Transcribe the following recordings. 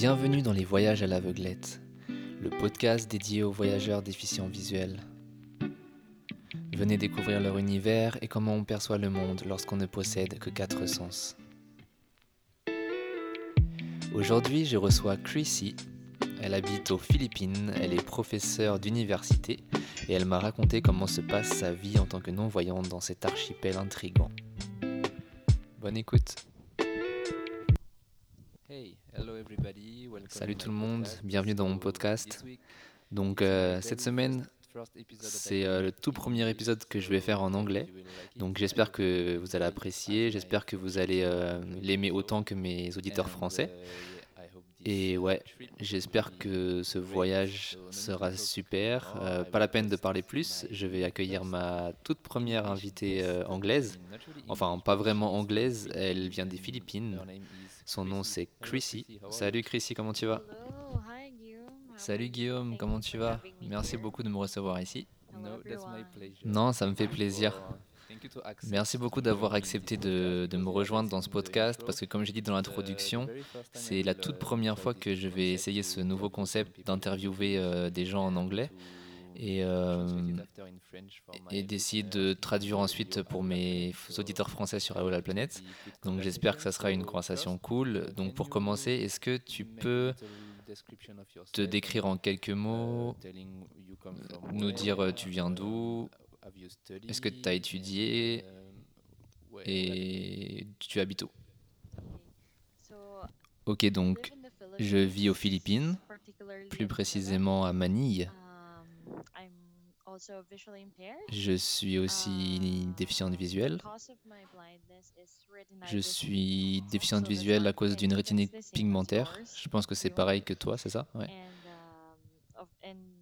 Bienvenue dans les Voyages à l'aveuglette, le podcast dédié aux voyageurs déficients visuels. Venez découvrir leur univers et comment on perçoit le monde lorsqu'on ne possède que quatre sens. Aujourd'hui, je reçois Chrissy. Elle habite aux Philippines, elle est professeure d'université et elle m'a raconté comment se passe sa vie en tant que non-voyante dans cet archipel intrigant. Bonne écoute. Salut tout le monde, bienvenue dans mon podcast. Donc euh, cette semaine, c'est euh, le tout premier épisode que je vais faire en anglais. Donc j'espère que vous allez apprécier, j'espère que vous allez euh, l'aimer autant que mes auditeurs français. Et ouais, j'espère que ce voyage sera super. pas la peine de parler plus, je vais accueillir ma toute première invitée anglaise. Enfin, pas vraiment anglaise, elle vient des Philippines. Son nom c'est Chrissy. Salut Chrissy, comment tu vas? Salut Guillaume, comment tu vas? Merci beaucoup de me recevoir ici. Non, ça me fait plaisir. Merci beaucoup d'avoir accepté de, de, me rejoindre dans ce podcast parce que comme j'ai dit dans l'introduction, c'est la toute première fois que je vais essayer ce nouveau concept d'interviewer euh, des gens en anglais et, euh, et d'essayer de traduire ensuite pour mes auditeurs français sur AO la planète. Donc j'espère que ça sera une conversation cool. Donc pour commencer, est-ce que tu peux te décrire en quelques mots, nous dire euh, tu viens d'où, est-ce que tu as étudié et tu habites où? Ok, donc je vis aux Philippines, plus précisément à Manille. Je suis aussi um, déficiente visuelle. Je suis déficiente visuelle à cause d'une rétinite pigmentaire. Je pense que c'est pareil que toi, c'est ça? Ouais. Um,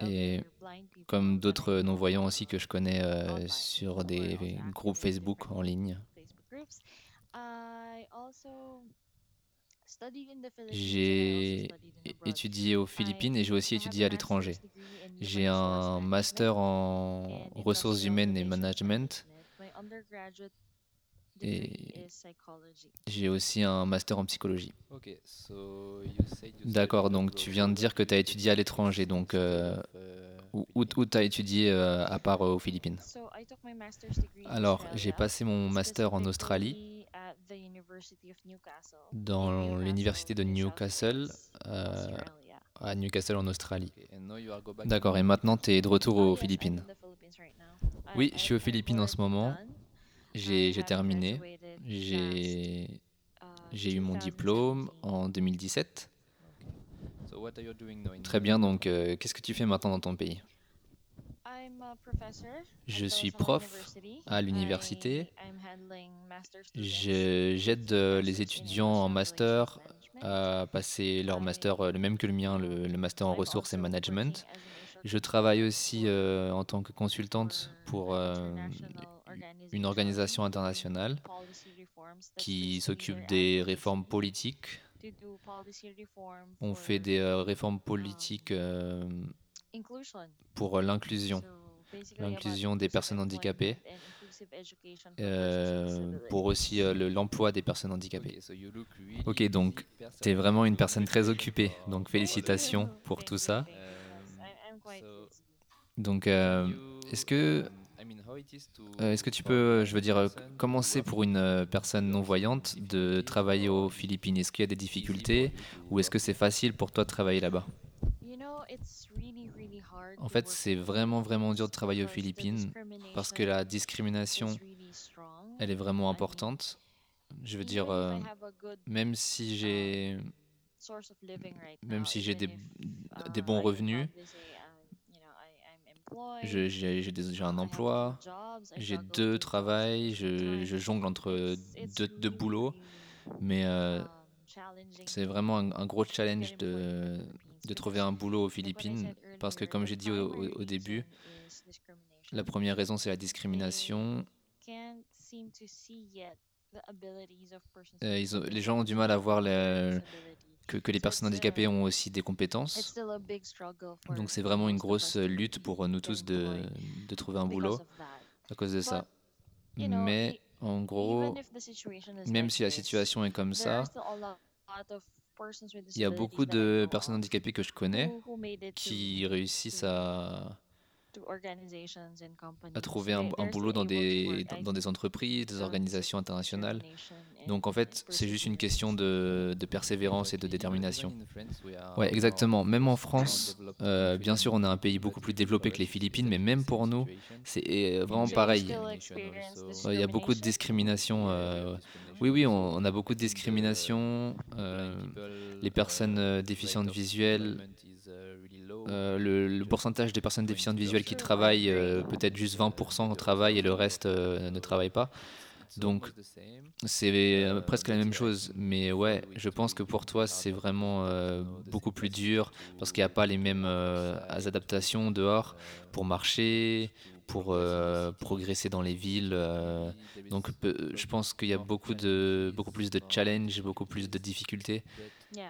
Et comme d'autres non-voyants aussi que je connais euh, sur des groupes Facebook en ligne. J'ai étudié aux Philippines et j'ai aussi étudié à l'étranger. J'ai un master en ressources humaines et management. Et j'ai aussi un master en psychologie. D'accord, donc tu viens de dire que tu as étudié à l'étranger. Donc, euh, où, tu as étudié euh, à part euh, aux Philippines? Alors, j'ai passé mon master en Australie dans l'université de Newcastle, euh, à Newcastle en Australie. D'accord, et maintenant tu es de retour aux Philippines. Oui, je suis aux Philippines en ce moment. J'ai terminé. J'ai eu mon diplôme en 2017. Très bien, donc euh, qu'est-ce que tu fais maintenant dans ton pays? Je suis prof à l'université. J'aide les étudiants en master à passer leur master, euh, le même que le mien, le, master en ressources et management. Je travaille aussi euh, en tant que consultante pour euh, une organisation internationale qui s'occupe des réformes politiques. On fait des réformes politiques pour l'inclusion l'inclusion des personnes handicapées, euh, pour aussi euh, l'emploi des personnes handicapées. Ok, donc tu es vraiment une personne très occupée, donc félicitations pour tout ça. Donc, euh, est-ce que est-ce que tu peux, je veux dire, commencer pour une personne non-voyante de travailler aux Philippines? Est-ce qu'il y a des difficultés ou est-ce que c'est facile pour toi de travailler là-bas? En fait, c'est vraiment, vraiment dur de travailler aux Philippines parce que la discrimination, elle est vraiment importante. Je veux dire, euh, même si j'ai même si j'ai des, des bons revenus, j'ai un emploi, j'ai deux travails, je, je, jongle entre deux, deux boulots, mais euh, c'est vraiment un, gros challenge de, de trouver un boulot aux Philippines parce que comme j'ai dit au, début, la première raison c'est la discrimination. Euh, les gens ont du mal à voir que, que, les personnes handicapées ont aussi des compétences. Donc c'est vraiment une grosse lutte pour nous tous de, de trouver un boulot à cause de ça. Mais en gros, même si la situation est comme ça, il y a beaucoup de personnes handicapées que je connais qui réussissent à, à trouver un, un boulot dans des, dans, dans des entreprises, des organisations internationales. Donc en fait, c'est juste une question de, de persévérance et de détermination. Ouais, exactement. Même en France, euh, bien sûr, on a un pays beaucoup plus développé que les Philippines, mais même pour nous, c'est vraiment pareil. Il y a beaucoup de discrimination. euh, oui, oui, on, a beaucoup de discrimination. euh, les personnes euh, déficientes visuelles, euh, le, pourcentage des personnes déficientes visuelles qui travaillent, peut-être juste 20% travaillent et le reste ne travaille pas. Donc c'est presque la même chose. Mais ouais, je pense que pour toi, c'est vraiment beaucoup plus dur parce qu'il n'y a pas les mêmes adaptations dehors pour marcher, pour euh, progresser dans les villes. euh, donc je pense qu'il y a beaucoup, de, beaucoup plus de challenges, beaucoup plus de difficultés.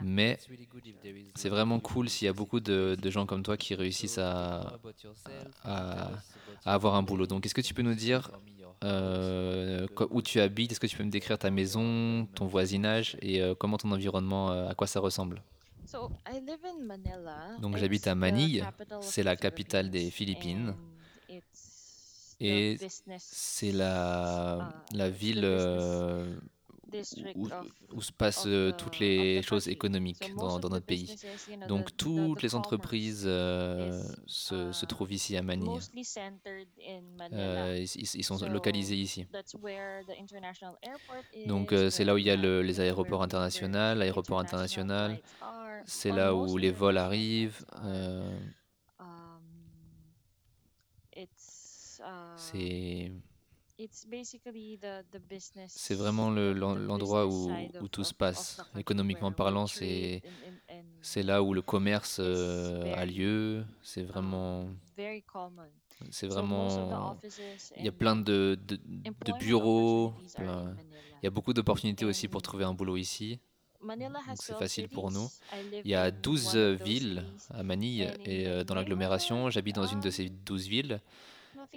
Mais c'est vraiment cool s'il y a beaucoup de, de gens comme toi qui réussissent à, à, à avoir un boulot. Donc, est-ce que tu peux nous dire euh, où tu habites? Est-ce que tu peux me décrire ta maison, ton voisinage et comment ton environnement, à quoi ça ressemble? Donc j'habite à Manille, C'est la capitale des Philippines et c'est la, la ville euh, où, où se passent euh, toutes les choses économiques dans, dans notre pays. Donc toutes les entreprises euh, se, se trouvent ici à Manille. Euh, ils, sont localisés ici. Donc c'est là où il y a le- les aéroports internationaux, l'aéroport international, c'est là où les vols arrivent. Euh, c'est c'est vraiment le- l'en- l'endroit où, où tout se passe. Économiquement parlant, c'est c'est là où le commerce euh, a lieu. C'est vraiment c'est vraiment il y a plein de, de, de bureaux, plein- il y a beaucoup d'opportunités aussi pour trouver un boulot ici. C'est facile pour nous. Il y a 12 villes à Manille et euh, dans l'agglomération, j'habite dans une de ces 12 villes.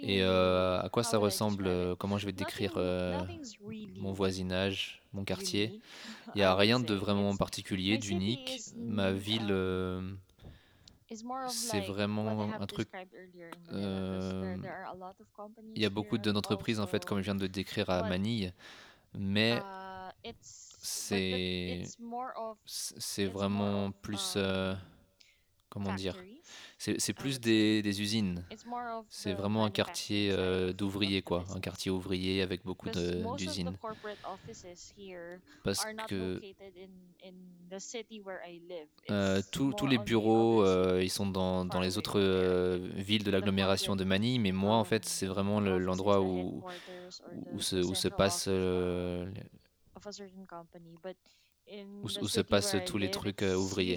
Et euh, à quoi ça ressemble euh, Comment je vais décrire euh, mon voisinage, mon quartier? Il n'y a rien de vraiment particulier, d'unique. Ma ville, euh, c'est vraiment un truc. Il y a beaucoup de- d'entreprises, en fait, comme je viens de décrire à Manille, mais c'est c'est vraiment plus. euh, comment dire? C'est plus des, des usines. C'est vraiment un quartier euh, d'ouvriers, quoi. Un quartier ouvrier avec beaucoup d'usines. Parce que euh, tous tous les bureaux, euh, ils sont dans, dans les autres euh, villes de l'agglomération de Manille, mais moi, en fait, c'est vraiment le- l'endroit où, où, se, où se passe euh, où, se- où se passent tous les trucs euh, ouvriers.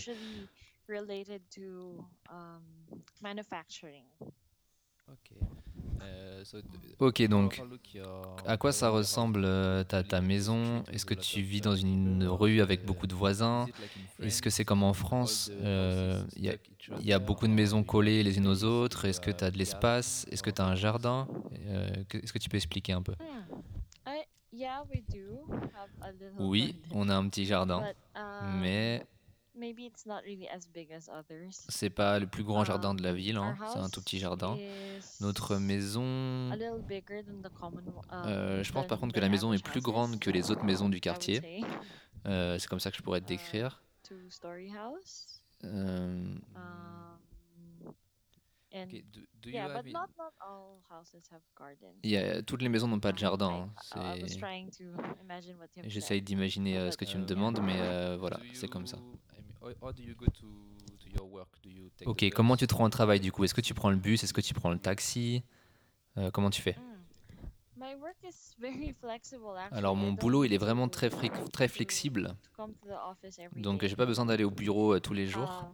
Ok, donc à quoi ça ressemble euh, ta, ta maison? Est-ce que tu vis dans une rue avec beaucoup de voisins? Est-ce que c'est comme en France Euh, Il y, a, il y a beaucoup de maisons collées les unes aux autres. Est-ce que tu as de l'espace? Est-ce que tu as un jardin? Euh, Est-ce que tu peux expliquer un peu? Oui, on a un petit jardin, mais c'est pas le plus grand jardin de la ville, hein, c'est un tout petit jardin. Notre maison, euh, je pense par contre que la maison est plus grande que les autres maisons du quartier. Euh, c'est comme ça que je pourrais te décrire. Euh, il y a- toutes les maisons n'ont pas de jardin. hein, J'essaye d'imaginer euh, ce que tu me demandes, mais euh, voilà, c'est comme ça. Ok, comment tu te rends au travail du coup? Est-ce que tu prends le bus? Est-ce que tu prends le taxi? Euh, Comment tu fais? Alors mon boulot, il est vraiment très, très flexible. Donc j'ai pas besoin d'aller au bureau euh, tous les jours.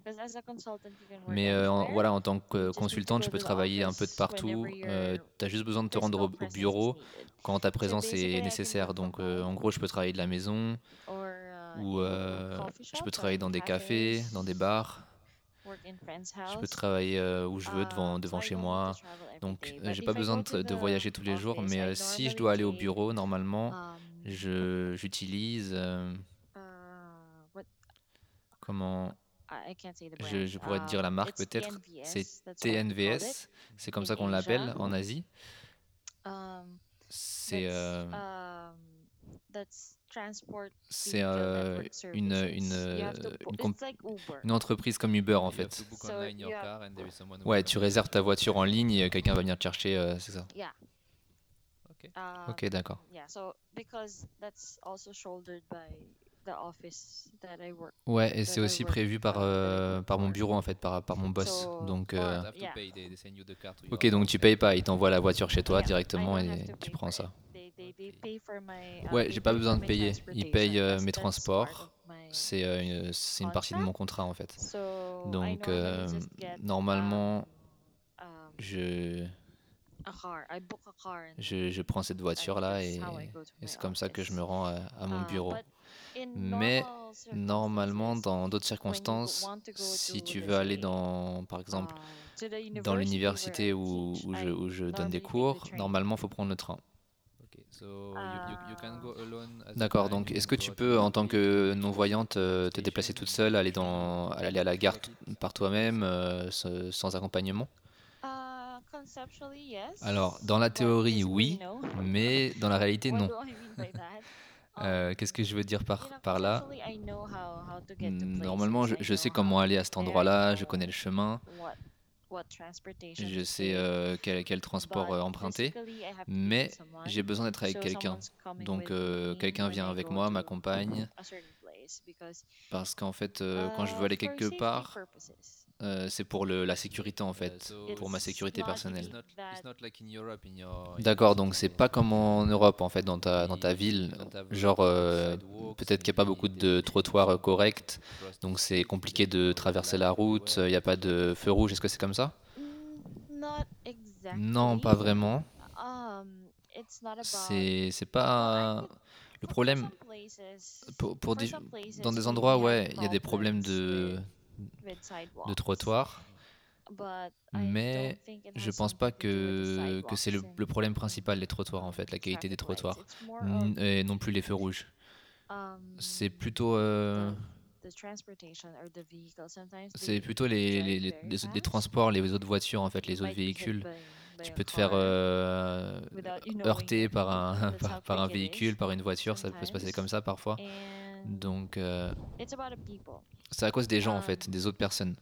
Mais euh, en- voilà, en tant que consultante, je peux travailler un peu de partout. tu as juste besoin de te rendre au, au bureau quand ta présence est nécessaire. Donc euh, en gros, je peux travailler de la maison ou euh, je peux travailler dans des cafés, dans des bars. Je peux travailler euh, où je veux devant, devant chez moi. Donc euh, j'ai pas besoin de, de voyager tous les jours. Mais euh, si je dois aller au bureau, normalement, je j'utilise euh, Comment je, je pourrais te dire la Um, marque peut-être? C'est TNVS. C'est comme ça qu'on l'appelle en Asie. Um, C'est euh, c'est euh, une, euh, bo- une, comp- It's like Uber. une entreprise comme Uber en fait. Ouais, tu réserves ta voiture en ligne et quelqu'un va venir te chercher, euh, c'est ça. yeah. Um, Ok, d'accord. yeah. So because that's also shouldered by the office that I work. Ouais, et c'est aussi prévu par, uh, euh, par mon bureau en fait, par, par mon boss. So Donc, euh, ok, donc tu payes pas, il t'envoie la voiture chez toi directement et tu prends ça. They, they, pay for my, uh, Ouais, j'ai pas besoin de payer. Ils payent euh, mes transports. C'est euh, une, c'est une partie de mon contrat en fait. Donc, normally euh, get, normalement, um, je, je, je prends cette voiture-là that's et, c'est comme ça que je me rends à, à mon Uh, bureau. Mais normal normalement, circumstances, dans d'autres circonstances, si tu veux aller dans, par exemple, uh, dans l'université où, je, où je donne des cours, normalement, il faut prendre le train. Uh, D'accord, donc est-ce que tu peux, en tant que non-voyante, euh, te déplacer toute seule, aller, dans, aller à la gare par toi-même, euh, sans accompagnement? uh, conceptually, yes. Alors, dans la but théorie, oui, no. mais dans la réalité, What non. do I mean by that? Um, Euh, Qu'est-ce que je veux dire par, là? conceptually, I know how, how to get to places. Normalement, je, sais know comment aller à cet endroit-là, je connais le chemin, je sais euh, quel, quel transport euh, emprunter, mais j'ai besoin d'être avec quelqu'un. Donc, euh, quelqu'un vient avec moi, m'accompagne, parce qu'en fait, quand je veux uh, aller quelque part. Euh, c'est pour le, la sécurité en fait, pour ma It's sécurité not personnelle. D'accord, donc c'est pas comme en Europe en fait, dans ta, dans ta ville, genre euh, peut-être qu'il n'y a pas beaucoup de trottoirs euh, corrects, donc c'est compliqué de traverser la route, il n'y a pas de feu rouge, est-ce que c'est comme ça? Mm, not exactly. Non, pas vraiment. Um, it's not about. C'est pas le problème. Pour, dans des endroits, ouais, il y a des problèmes de, de I mais je pense pas que, que c'est le, problème principal des trottoirs en fait, la qualité des trottoirs, et non plus les feux rouges. um, C'est plutôt, euh, c'est plutôt les, les, les, transports, les autres voitures en fait, les autres véhicules. Tu peux te faire euh, heurter par un, par, un véhicule, par une voiture, ça peut se passer comme ça parfois. Donc euh, c'est à cause des gens en Um, fait, des autres personnes.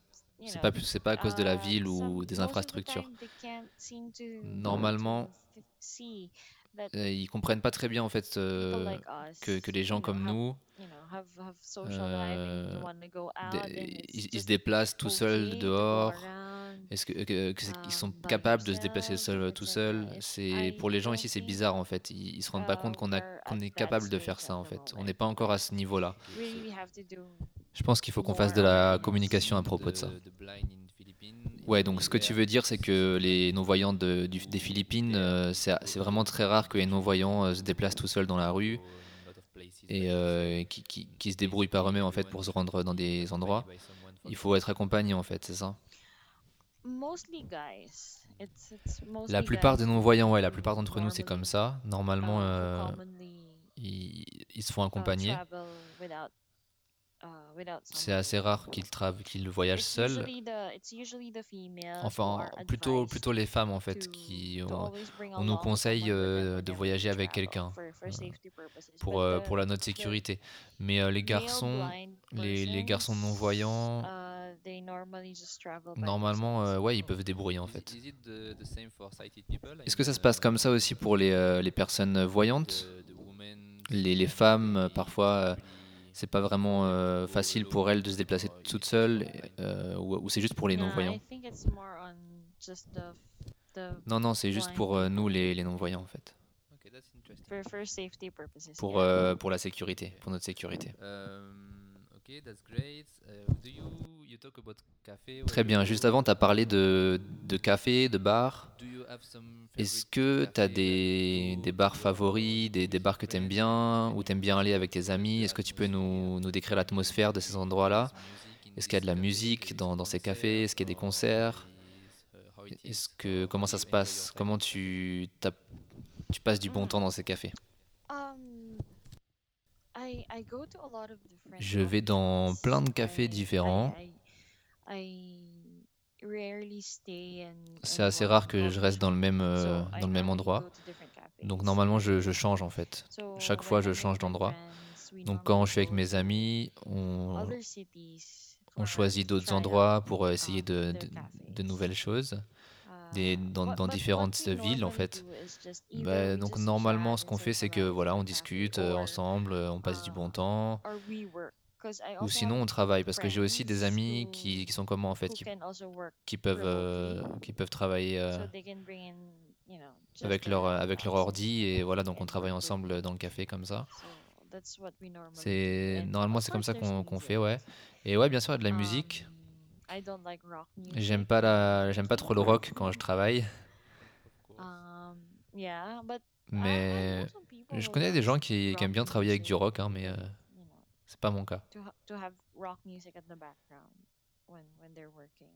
C'est pas, c'est pas à cause de la ville some- ou des infrastructures. Normalement, Euh, ils comprennent pas très bien en fait euh, que, que les gens comme nous, euh, ils, ils se déplacent tout seuls dehors. Est-ce que, que- que c'est- qu'ils sont by capables de se déplacer tout seuls? C'est I pour les gens ici don't c'est bizarre en fait. Ils, ils se rendent pas compte qu'on at est capable de faire ça en fait. On n'est pas encore à ce niveau-là. We really have to do Je pense qu'il faut qu'on fasse de la communication à propos de ça. Ouais, donc ce que tu veux dire, c'est que les non-voyants de- des Philippines, euh, c'est c'est vraiment très rare que les non-voyants euh, se déplacent tout seuls dans la rue et euh, qui, qui- qui se débrouillent par eux-mêmes en fait pour se rendre dans des endroits. Il faut être accompagné en fait, c'est ça mostly guys. It's, it's mostly La plupart des non-voyants, ouais, la plupart d'entre nous, c'est comme ça. Normalement, who euh, ils, ils se font accompagner. C'est assez rare usually the females who Enfin, are plutôt, advised plutôt les femmes en fait to, qui ont, on nous conseille euh, de voyager avec quelqu'un. euh, pour, But euh, the, pour la notre the sécurité. Mais euh, les garçons, les, les garçons non-voyants, persons, uh, they normally just travel by normalement, euh, ouais, ils peuvent se débrouiller en fait. Is it the, the same for sighted people? Est-ce que ça se passe uh, comme ça aussi pour les, euh, les personnes voyantes? Les, les femmes, parfois, euh, c'est pas vraiment euh, facile pour elles de se déplacer toutes seules, euh, ou, ou c'est juste pour les non-voyants Non, non, c'est juste pour euh, nous, les, les non-voyants, en fait. Okay, that's interesting. for, for safety purposes. Pour, yeah. euh, pour la sécurité, pour notre sécurité. Um, okay, that's great. Uh, do you you talk about cafe? Très bien. Juste avant, tu as parlé de, de café, de bar. Do you have some Est-ce favorite que tu as des, des bars favoris, des, des bars que tu aimes bien, ou tu aimes bien aller avec tes amis? Est-ce que tu peux nous, nous décrire l'atmosphère de ces endroits-là? Est-ce qu'il y a de la musique dans, dans ces cafés? Est-ce qu'il y a des concerts? Est-ce que comment ça se passe? Comment tu, tu passes du bon temps dans ces cafés? Um, I I I go to a lot of different Je vais dans plein de cafés I différents. C'est assez rare que je reste dans le même, euh, dans le même endroit. Donc normalement, je, je change en fait. Chaque fois, je change d'endroit. Donc quand je suis avec mes amis, on, choisit d'autres endroits pour essayer um, de, de, nouvelles choses, des, dans, différentes villes en fait. Bah, donc normalement, ce qu'on fait, c'est que voilà, on discute euh, or ensemble, euh, on passe du bon temps. or we work. 'Cause I Ou also sinon, on travaille parce que j'ai aussi des amis qui, qui sont comme moi en fait, qui, qui peuvent, euh, qui peuvent travailler euh, avec leur, avec leur ordi et voilà, donc on travaille ensemble dans le café comme ça. C'est normalement c'est comme ça qu'on music. fait, ouais. Et ouais, bien sûr, il y a de la musique. I don't like rock J'aime music. pas la, j'aime pas trop le rock quand je travaille. Um, yeah, but I- I mais je connais des gens qui, aiment bien travailler avec du rock, hein, mais euh, you know, c'est pas mon cas. to ha- to have rock music at the background when when they're working.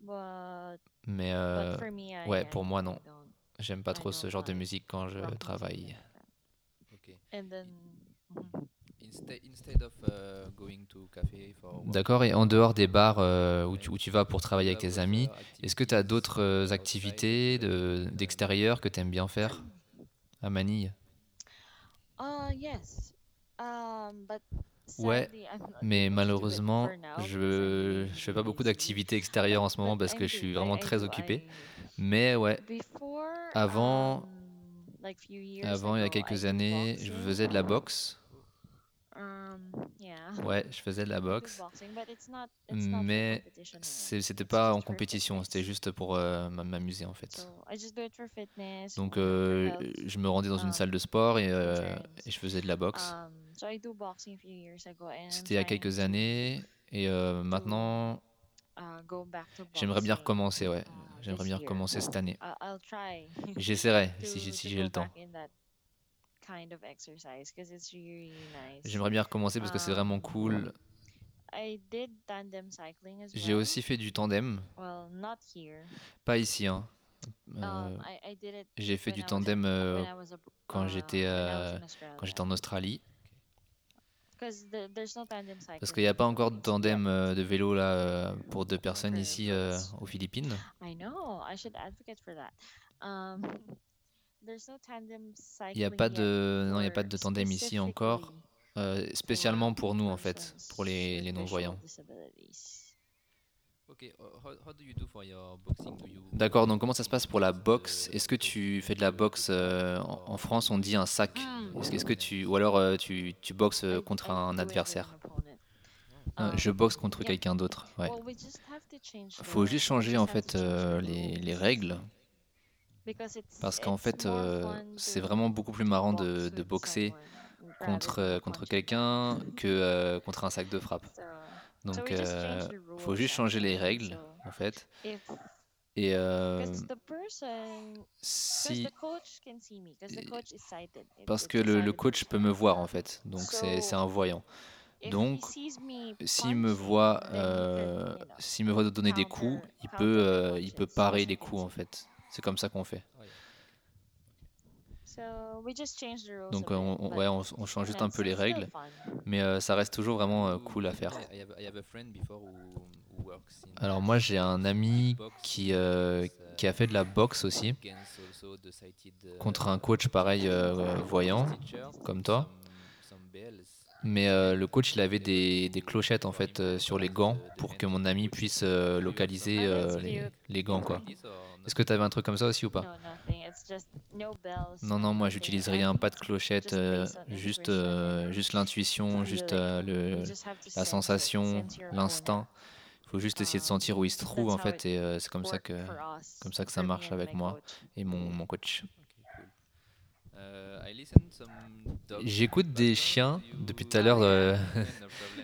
But Mais but euh, for me, I, ouais, pour moi, non. don't J'aime pas trop ce genre de musique quand je travaille. Okay. Uh, going to cafe for work, D'accord, et en dehors des bars euh, où, tu, où tu vas pour travailler avec tes amis, est-ce que tu as d'autres euh, activités de- uh, d'extérieur que tu aimes bien faire à Manille? Uh, yes. Um, but Ouais, sadly, I'm not Mais malheureusement, je je fais pas beaucoup d'activités extérieures en ce moment But parce que je suis vraiment très occupé. Mais ouais, Before, Avant- um, avant, il y a quelques années, je faisais de la boxe. Um. Ouais, je faisais de la boxe. Mais c'était pas en compétition, c'était juste pour euh, m'amuser en fait. Donc euh, je me rendais dans une um, salle de sport et, euh, et je faisais de la boxe. Um, so I do boxing a few years ago, and I'm C'était il y a quelques années et maintenant uh, to j'aimerais bien recommencer, ouais. uh, J'aimerais bien recommencer cette année. I- I'll try J'essaierai si, j'ai- si le temps. Back in that kind of exercise because it's really, really nice. J'aimerais bien recommencer parce que c'est vraiment Um, cool. I did tandem cycling as J'ai aussi fait du tandem, Well, not here. pas ici. Hein. Euh, Um, I, I did it J'ai fait du tandem euh, quand uh, j'étais euh, quand j'étais en Australie. 'Cause the- there's no tandem cycling Parce qu'il n'y a pas encore de tandem de vélo là pour deux personnes ici aux Philippines. I know. I should advocate for that. Um, there's no tandem cycling Il n'y a pas de non, il y a pas for de tandem ici encore, euh, for spécialement pour nous en fait, pour les, les non-voyants. uh, how, how do you do for your boxing? Do you D'accord, donc comment ça se passe pour la boxe? Est-ce que tu fais de la boxe euh, en, France on dit un sac? Hmm. Est-ce que, tu ou alors euh, tu, tu boxes contre un adversaire? an opponent. Euh, Um, Je boxe contre quelqu'un d'autre. Ouais. Well, we just have to change Faut the- juste changer en fait euh, les, les rules. règles parce qu'en it's fait euh, c'est vraiment beaucoup plus marrant de, boxer contre, euh, contre quelqu'un que euh, contre un sac de frappe. Donc euh, the faut juste changer les règles en fait. Et euh, si parce que le, coach peut me voir en fait, donc c'est un voyant. Donc, S'il me voit, euh, s'il me voit donner des coups, il peut, euh, il peut parer les coups en fait. C'est comme ça qu'on fait. Donc euh, on, ouais, on, on change juste un peu les règles, mais euh, ça reste toujours vraiment euh, cool à faire. Alors moi j'ai un ami box qui, euh, qui a fait de la boxe aussi uh, contre un coach pareil euh, voyant comme toi. Mais euh, le coach il avait des, des clochettes en fait euh, sur les gants pour que mon ami puisse euh, localiser Ah, euh, les, les gants quoi. Est-ce que tu avais un truc comme ça aussi ou pas. Non, non, moi j'utilise rien, pas de clochette, euh, juste, euh, juste l'intuition, juste euh, le, la sensation, l'instinct. Il faut juste essayer de sentir où il se Um, trouve en fait et euh, c'est comme ça que comme ça que ça marche avec moi et mon, mon coach. J'écoute des chiens depuis tout à l'heure euh, problem.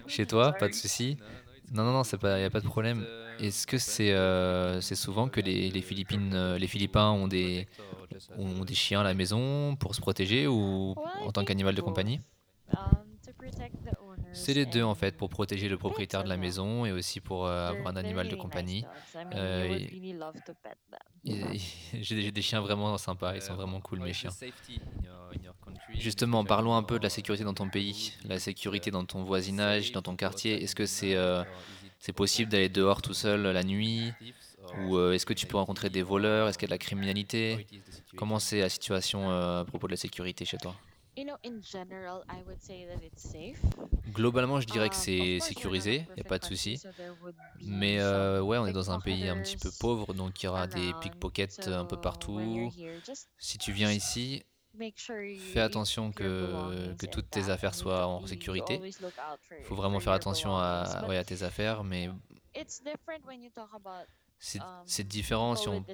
chez toi, pas de souci. No, no, it's Non, non, non, c'est pas, y a pas de problème. Est-ce que c'est euh, c'est souvent que les, les Philippines, euh, les Philippins ont des ont des chiens à la maison pour se protéger ou en tant qu'animal de compagnie? C'est les deux en fait, pour protéger le propriétaire de la maison et aussi pour euh, avoir un animal de compagnie. Euh, J'ai des, chiens vraiment sympas, ils sont Uh, vraiment cool mes chiens. safety in your- in your country, Justement, parlons un peu de la sécurité dans ton pays, la is it, sécurité uh, dans ton voisinage, dans ton quartier. Est-ce que c'est euh, c'est possible d'aller dehors tout seul la nuit? Ou euh, est-ce que tu peux rencontrer des voleurs? Est-ce qu'il y a de la criminalité? Comment c'est la situation euh, à propos de la sécurité chez toi? You know, in general, I would say that it's safe. Globalement, je dirais que of c'est sécurisé, il n'y a pas de souci. Mais euh, ouais, on est dans un pays un petit peu pauvre, donc il y aura des pickpockets un peu partout. Si tu viens ici, fais attention que, toutes tes affaires soient en sécurité. Il faut vraiment faire attention à, ouais, à tes affaires, mais c'est um, c'est différent si, on,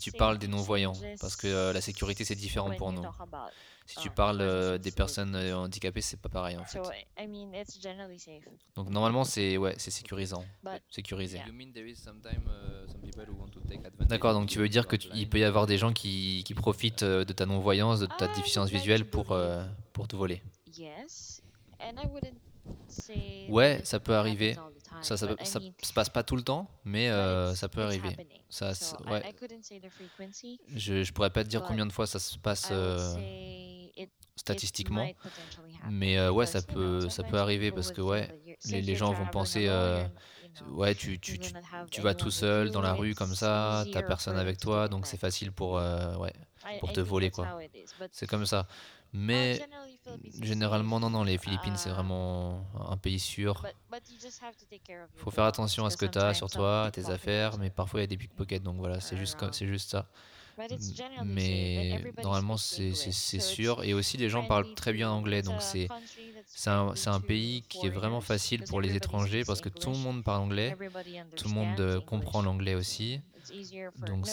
tu parles des non-voyants, parce que euh, la sécurité c'est différent pour nous. Si tu um, parles euh, des personnes euh, handicapées, c'est pas pareil en fait. So I mean, it's generally safe. Donc normalement c'est ouais, c'est sécurisant, sécurisé. yeah. You mean there is sometime, some people who want to take advantage D'accord, of donc tu you veux dire you que tu- il peut y avoir des gens qui, qui profitent de ta non-voyance, de ta I déficience visuelle to pour, euh, pour te voler. Ouais, ça peut arriver. Ça, ça, ça se passe pas tout le temps, mais euh, ça peut arriver. Ça, ouais. Je, je pourrais pas te dire combien de fois ça se passe euh, statistiquement, mais euh, ouais, ça peut, ça peut arriver parce que think ouais, les, les gens vont penser, ouais, tu, tu, tu, tu vas tout seul dans la rue comme it's ça, t'as personne avec toi, donc c'est facile pour, ouais, pour te voler quoi. C'est comme ça. Mais généralement, non, non, les Philippines c'est vraiment un pays sûr. But, but you just have to take care of your Faut faire attention à ce que tu as sur sometimes toi, some tes affaires, mais are- parfois il y a des pickpockets, donc voilà, c'est juste, c'est juste ça. Mais normalement c'est c'est- English, c'est so it's sûr, et aussi les gens parlent très bien anglais, donc a c'est un, un pays qui est vraiment foreigners, facile pour les étrangers speaks parce que tout le English, monde parle anglais, tout le monde euh, understands comprend English, l'anglais so aussi, donc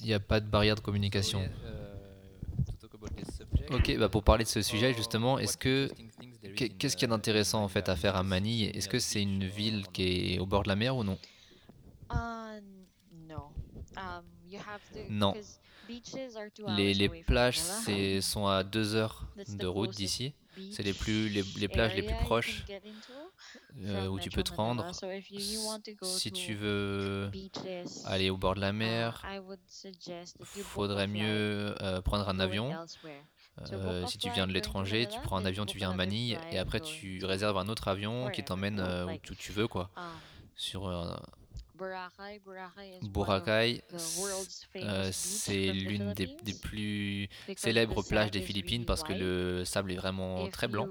il n'y a pas de barrière de communication. yeah, uh, to talk about this subject, Ok, bah pour parler de ce sujet justement, est-ce que qu'est-ce qu'il y a d'intéressant en fait à faire à Manille? Est-ce que c'est une ville qui est au bord de la mer ou non? Uh. Um, to, Non. 'cause beaches are two Les, les plages sont à deux heures de route d'ici, c'est les plus les, les plages les plus proches euh, où tu peux te rendre. So if you, you want to go Si to tu veux aller au bord de la uh, mer, faudrait mieux euh, prendre un avion. Euh, si tu viens de l'étranger, tu prends un avion, tu viens à Manille, et après tu réserves un autre avion qui t'emmène euh, où tu, veux, quoi. um, Sur euh, Boracay. Euh, c'est l'une des, des plus célèbres plages des Philippines parce que le sable est vraiment très blanc.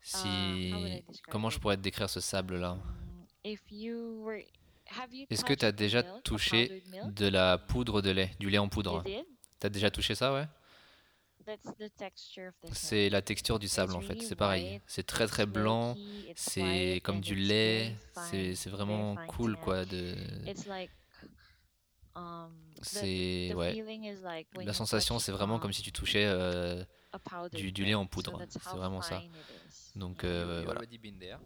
Si describe comment je pourrais te décrire ce sable-là? Um, Est-ce que tu as déjà touché de la poudre de lait, du lait en poudre? T'as déjà touché ça, ouais? C'est la texture du sable en fait, c'est pareil. C'est très très It's blanc, c'est white, comme du it's lait, c'est vraiment cool quoi de It's like, um, the, c'est ouais. La you sensation touch, c'est vraiment comme um, si tu touchais euh, du, du lait en poudre. C'est vraiment ça. Donc euh, you voilà. already been there?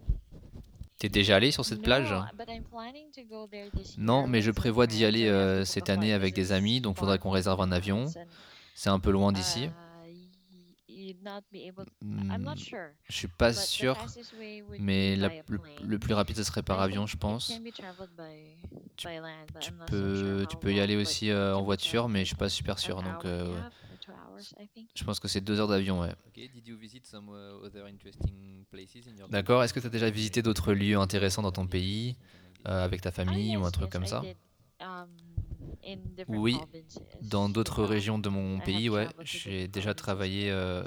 T'es déjà allé sur cette plage? No, but I'm planning to go there this Non, year mais je prévois d'y friends, aller so we have euh, cette année avec des amis, it's donc faudrait far qu'on from réserve un avion. C'est un peu loin d'ici. You'd not be able to- I'm not sure. Je suis pas but sûr, mais la- le, plus rapide ce serait par avion, je pense. by, Tu- by land, sure peux, how tu peux y aller aussi euh, en voiture, mais je suis pas super sûr. Donc, euh, je pense que c'est deux heures d'avion, ouais. Okay, uh, D'accord. Est-ce que tu as déjà visité d'autres lieux intéressants dans ton pays, euh, avec ta Ah, famille ou un truc yes, comme I ça? did, um, Oui. Dans d'autres Um, régions de mon pays, ouais. J'ai déjà travaillé, euh,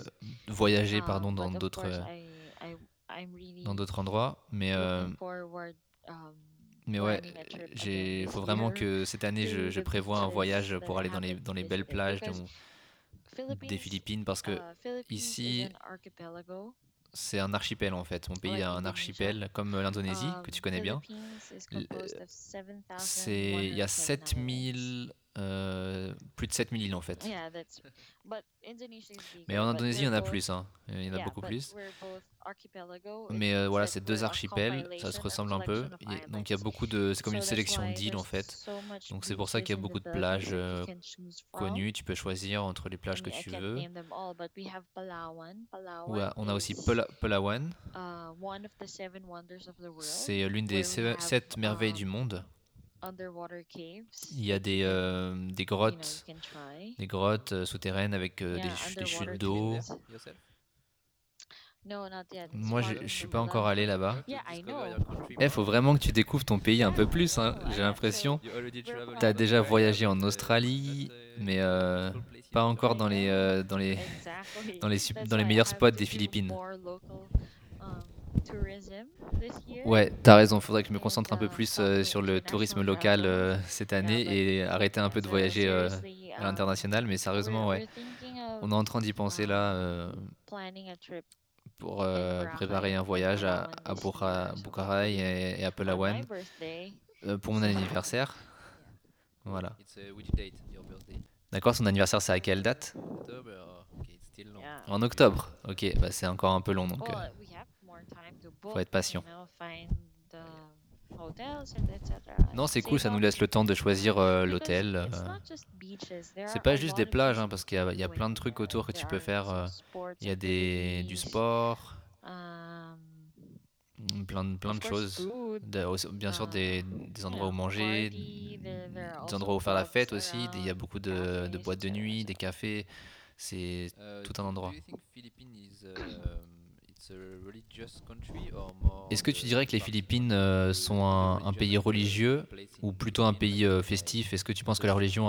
voyagé, pardon, dans d'autres dans d'autres endroits. Mais, euh, um, mais ouais, this faut vraiment que cette année, je, je prévois un voyage pour aller dans les, dans les belles plages de because mon- des Philippines, parce que uh, ici. C'est un archipel en fait. Mon pays a un archipel comme euh, l'Indonésie, que Um, tu connais bien. Of C'est, il y 7,129 a 7000 euh, plus de 7000 îles en fait. Yeah, Mais en Indonésie, il y en a plus, hein. il y en a beaucoup plus. Mais euh, voilà, c'est deux archipels, ça se ressemble un peu. et donc il y a beaucoup de, c'est comme une sélection d'îles en fait. Donc c'est pour ça qu'il y a beaucoup de plages euh, connues. Tu peux choisir entre les plages que tu veux. Ouais, on a aussi is, Pala- Palawan. uh. C'est l'une des sept merveilles du um, monde. Underwater caves. Il y a des, euh, des grottes, you des grottes euh, souterraines avec euh, Yeah, des, des chutes d'eau. No, Moi, je je suis pas encore allé là-bas. To Yeah, I discover know. your country Eh, faut vraiment que tu découvres ton pays un peu plus, hein. J'ai have l'impression. T'as to déjà Australia, voyagé en but, Australie, not, uh, mais euh, pas in encore dans les, euh, dans les, dans les, dans meilleurs spots des Philippines. Ouais, t'as raison, faudrait que je me concentre un peu uh, plus euh, sur le tourisme international local euh, travelers. cette année but et arrêter un peu de voyager euh, seriously, à um, l'international, mais sérieusement, we're- ouais. On est en train d'y penser là euh, planning a trip pour euh, préparer un and voyage à, à et, et à euh, pour mon anniversaire. Voilà. It's uh, which date, your birthday? D'accord, son anniversaire c'est à quelle date? October? or- Okay, it's still long. Yeah. En octobre. Ok, bah c'est encore un peu long donc. euh, Well, we have more time to book, faut être patient. etc. Non, c'est cool, ça nous laisse le temps de choisir euh, l'hôtel. it's euh, not just beaches, there C'est pas juste des plages, hein, parce qu'il y a, y plein de do trucs autour que tu peux faire. euh, Il y a des, du sport, um, plein, de- plein de choses. De- bien sûr, des, endroits où manger, des endroits où faire la fête aussi. Il y a beaucoup de, boîtes de nuit, des cafés. C'est tout un endroit. Est-ce que tu dirais que les Philippines euh, the sont un, pays religieux ou plutôt un pays euh, uh, festif? Est-ce que tu penses que la religion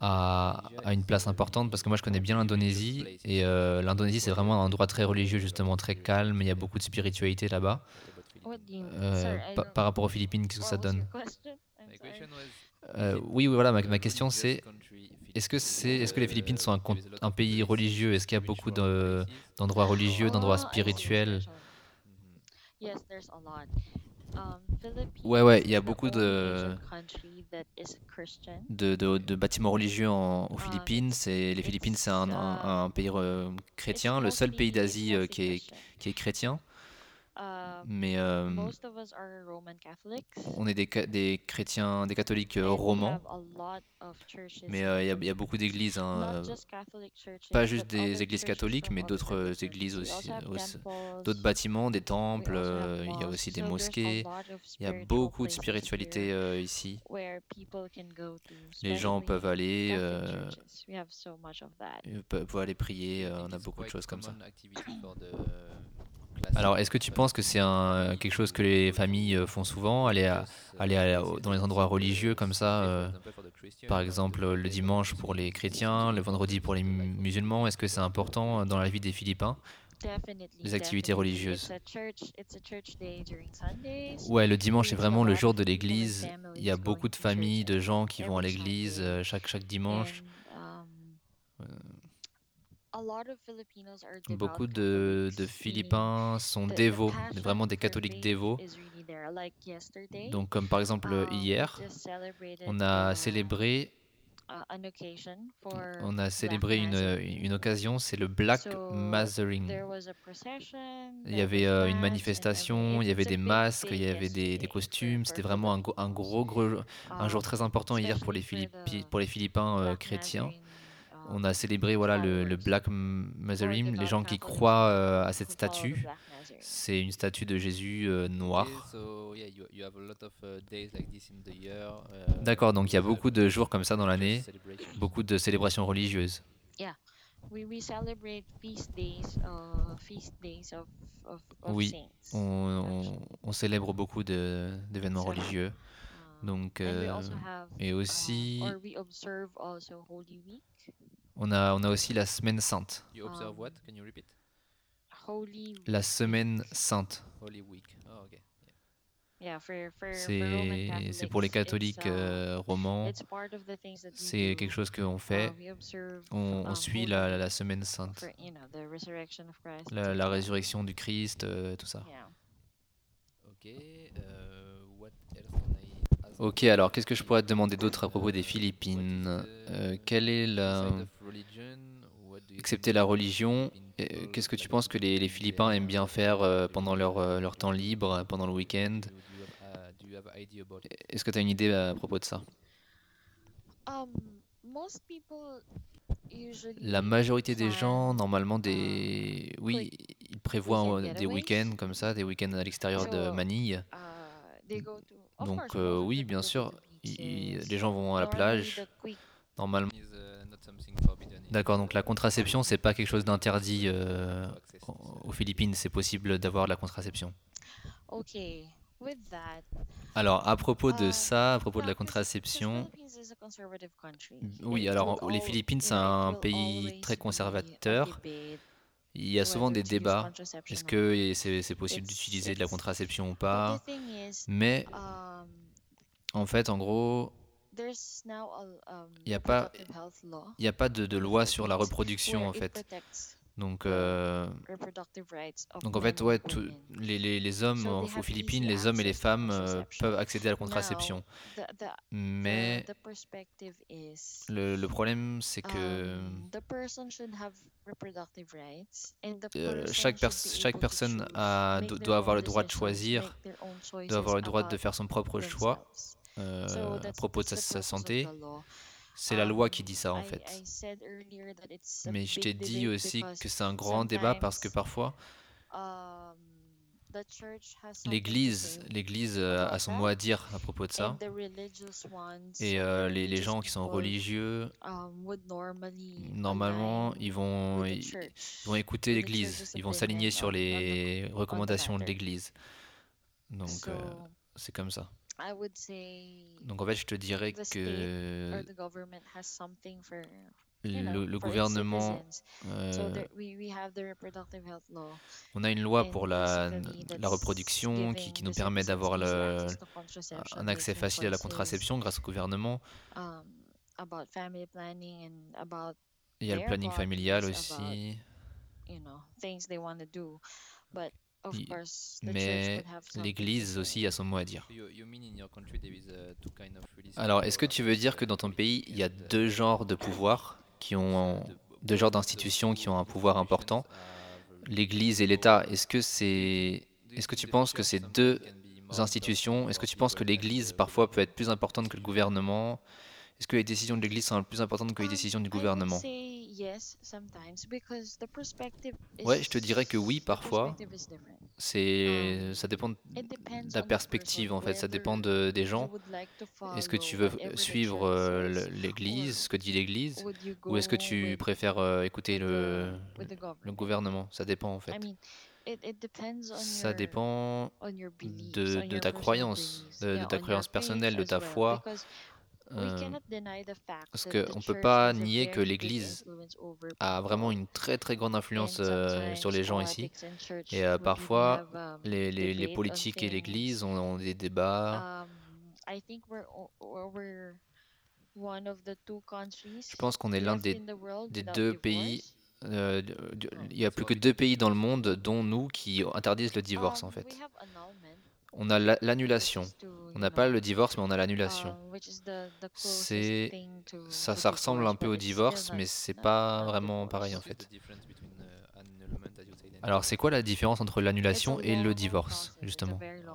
a, une is place a importante? Parce que moi je connais bien l'Indonésie et euh, l'Indonésie c'est vraiment un endroit très religieux justement, très calme. Il y a beaucoup de spiritualité là-bas. Euh, pa- par rapport aux Philippines, qu'est-ce que ça donne? Euh, Oui, oui, voilà, ma, question c'est est-ce que, Philippines, c'est, est-ce que les Philippines sont un, un pays religieux? Est-ce qu'il y a beaucoup de, d'endroits religieux, d'endroits spirituels? Um, Ouais, ouais, il y a beaucoup de, bâtiments religieux en- aux Ah, Philippines. C'est, les Philippines, c'est un, un- un pays euh, chrétien, le seul pays d'Asie euh, est, qui est chrétien. Um, Mais euh, most of us are Roman Catholics. on est des, des chrétiens, des catholiques euh, romans. Mais euh, il y, a- y beaucoup d'églises, hein, pas juste des églises catholiques, mais d'autres églises aussi, d'autres bâtiments, des temples. euh, Il y a aussi des mosquées. Il y a beaucoup de spiritualité euh, ici. Les gens peuvent aller, peuvent aller prier. On a beaucoup de choses comme ça. Alors, est-ce que tu penses que c'est un, quelque chose que les familles euh, font souvent, aller, à- religious, aller à- places dans les endroits religieux comme ça, euh, par exemple le Sunday for dimanche pour les chrétiens, le vendredi pour les musulmans Est-ce que c'est important euh, dans la vie des Philippins Definitely, les activités religieuses? Ouais, le dimanche est vraiment le jour de l'église. Il y a beaucoup de familles, de gens qui vont à l'église euh, chaque, chaque dimanche. And, um, a lot of Filipinos are devout Beaucoup de, de Philippins sont dévots, vraiment des catholiques dévots. Donc comme par exemple um, hier, on a uh, célébré, on a célébré une, une occasion, c'est le Black Mathering. Il y avait euh, une manifestation, il y avait des masques, il y avait des, des costumes. C'était vraiment un, gros- un gros, gros, un jour Um, très important hier pour les, Philippi- pour les Philippins euh, chrétiens. On a célébré voilà, le, Black Mazarim, les gens qui croient euh, à cette the statue. C'est une statue de Jésus euh, noir. Okay, so yeah, you, you have a lot of uh, days like this in the year. uh, D'accord, donc il y a uh, beaucoup de jours comme ça dans religious l'année, beaucoup de célébrations religieuses. We, we celebrate feast days, uh, feast days of, of, of Oui, saints. On, on- on célèbre beaucoup d'événements religieux. Um, Donc, euh, et uh, aussi, on a, on a aussi la semaine sainte. You observe what? Can you repeat? Holy La semaine sainte. Holy Week. Oh, okay. Yeah, C'est c'est pour les catholiques it's, uh, euh, romans. it's part of the things that we C'est quelque chose qu'on Uh, fait. On, on suit la, semaine sainte. for, you know, the resurrection of Christ. La, résurrection du Christ, euh, tout ça. Yeah. Okay. Uh, what else? Ok, alors qu'est-ce que je pourrais te demander d'autre à propos des Philippines? Euh, Quelle est la... Excepté la religion, euh, qu'est-ce que tu penses que les, les Philippins aiment bien faire euh, pendant leur, leur temps libre, pendant le week-end? Est-ce que tu as une idée à propos de ça? Um, most people usually La majorité des gens, normalement, des... Oui, ils prévoient des week-ends comme ça, des week-ends à l'extérieur de Manille. Donc euh, oui, bien sûr, les gens vont à la plage, normalement. uh, D'accord, donc la contraception, c'est pas quelque chose d'interdit euh, aux- Philippines, c'est possible d'avoir de la contraception. Alors, à propos de Uh, ça, à propos de la contraception, oui, alors les Philippines, c'est un pays très conservateur. Il y a souvent des débats. Est-ce que c'est possible d'utiliser de la contraception ou pas? Mais um, en fait, en gros, a um, Y a pas- il n'y a pas de, de loi sur la reproduction, en it fait. Donc, euh, donc en fait, ouais, tout- les, les- les hommes aux Philippines, les hommes et les femmes euh, peuvent accéder à la contraception. The, the, Mais the, the perspective is le, le problème, c'est que um, the person should have reproductive rights and the euh, person chaque, pers- chaque personne choose, a, doit avoir own le droit de choisir, doit avoir le droit de faire son propre choix euh, à propos de sa, santé. C'est la loi Um, qui dit ça, en I- fait. Mais je t'ai dit aussi que c'est un grand débat parce que parfois, um, l'Église, l'Église euh, a son mot à dire à propos de ça. Et euh, les, gens qui sont religieux, um, normalement, ils vont, ils vont écouter l'Église, ils vont s'aligner sur les recommandations de l'Église. Donc, euh, c'est comme ça. I would say Donc, en fait, je te dirais the state que or the government has something for you know, le, le for its gouvernement, citizens. So euh, there, we, we have the reproductive health law. on a une loi pour la, la reproduction qui, qui nous permet d'avoir le, un accès facile à la contraception grâce au gouvernement. um, about family planning and about Il y a le planning familial aussi. you know things they want to do. But Mais l'Église say. aussi a son mot à dire. Uh, Alors, est-ce que power, tu veux dire que dans ton pays, il y a deux genres de pouvoirs qui ont, the- deux genres d'institutions qui ont un pouvoir institutions important, l'Église et l'État Est-ce que c'est, Do you est-ce que think tu the penses que church ces sometimes deux can be more institutions, important est-ce que tu penses que l'Église the parfois peut être government? plus importante que le gouvernement? Est-ce que les décisions de l'Église sont plus importantes que les Um, décisions du gouvernement? Say yes sometimes because the perspective Ouais, je te dirais que oui parfois. C'est, Um, ça dépend de la perspective en fait, ça dépend de, des gens. Est-ce que tu veux suivre euh, l'Église, ce que dit l'Église, ou est-ce que tu préfères euh, écouter le, gouvernement? Ça dépend en fait. Ça dépend de, ta croyance, de, ta croyance personnelle, de ta foi. Euh, parce that que the on peut pas nier que l'Église a vraiment une très très grande influence euh, sur les gens ici. Et euh, parfois, um, les, les, politiques et l'Église ont, ont des débats. Um, Je pense qu'on est l'un des, deux pays. euh, Oh, il y a plus que deux pays dans le monde, dont nous, qui interdisent le divorce en Um, fait. On a l'annulation. On n'a pas le divorce, mais on a l'annulation. C'est to, ça, ressemble un peu au divorce, mais c'est pas not vraiment pareil en fait. uh, Alors, c'est quoi la différence entre l'annulation et le divorce, justement? through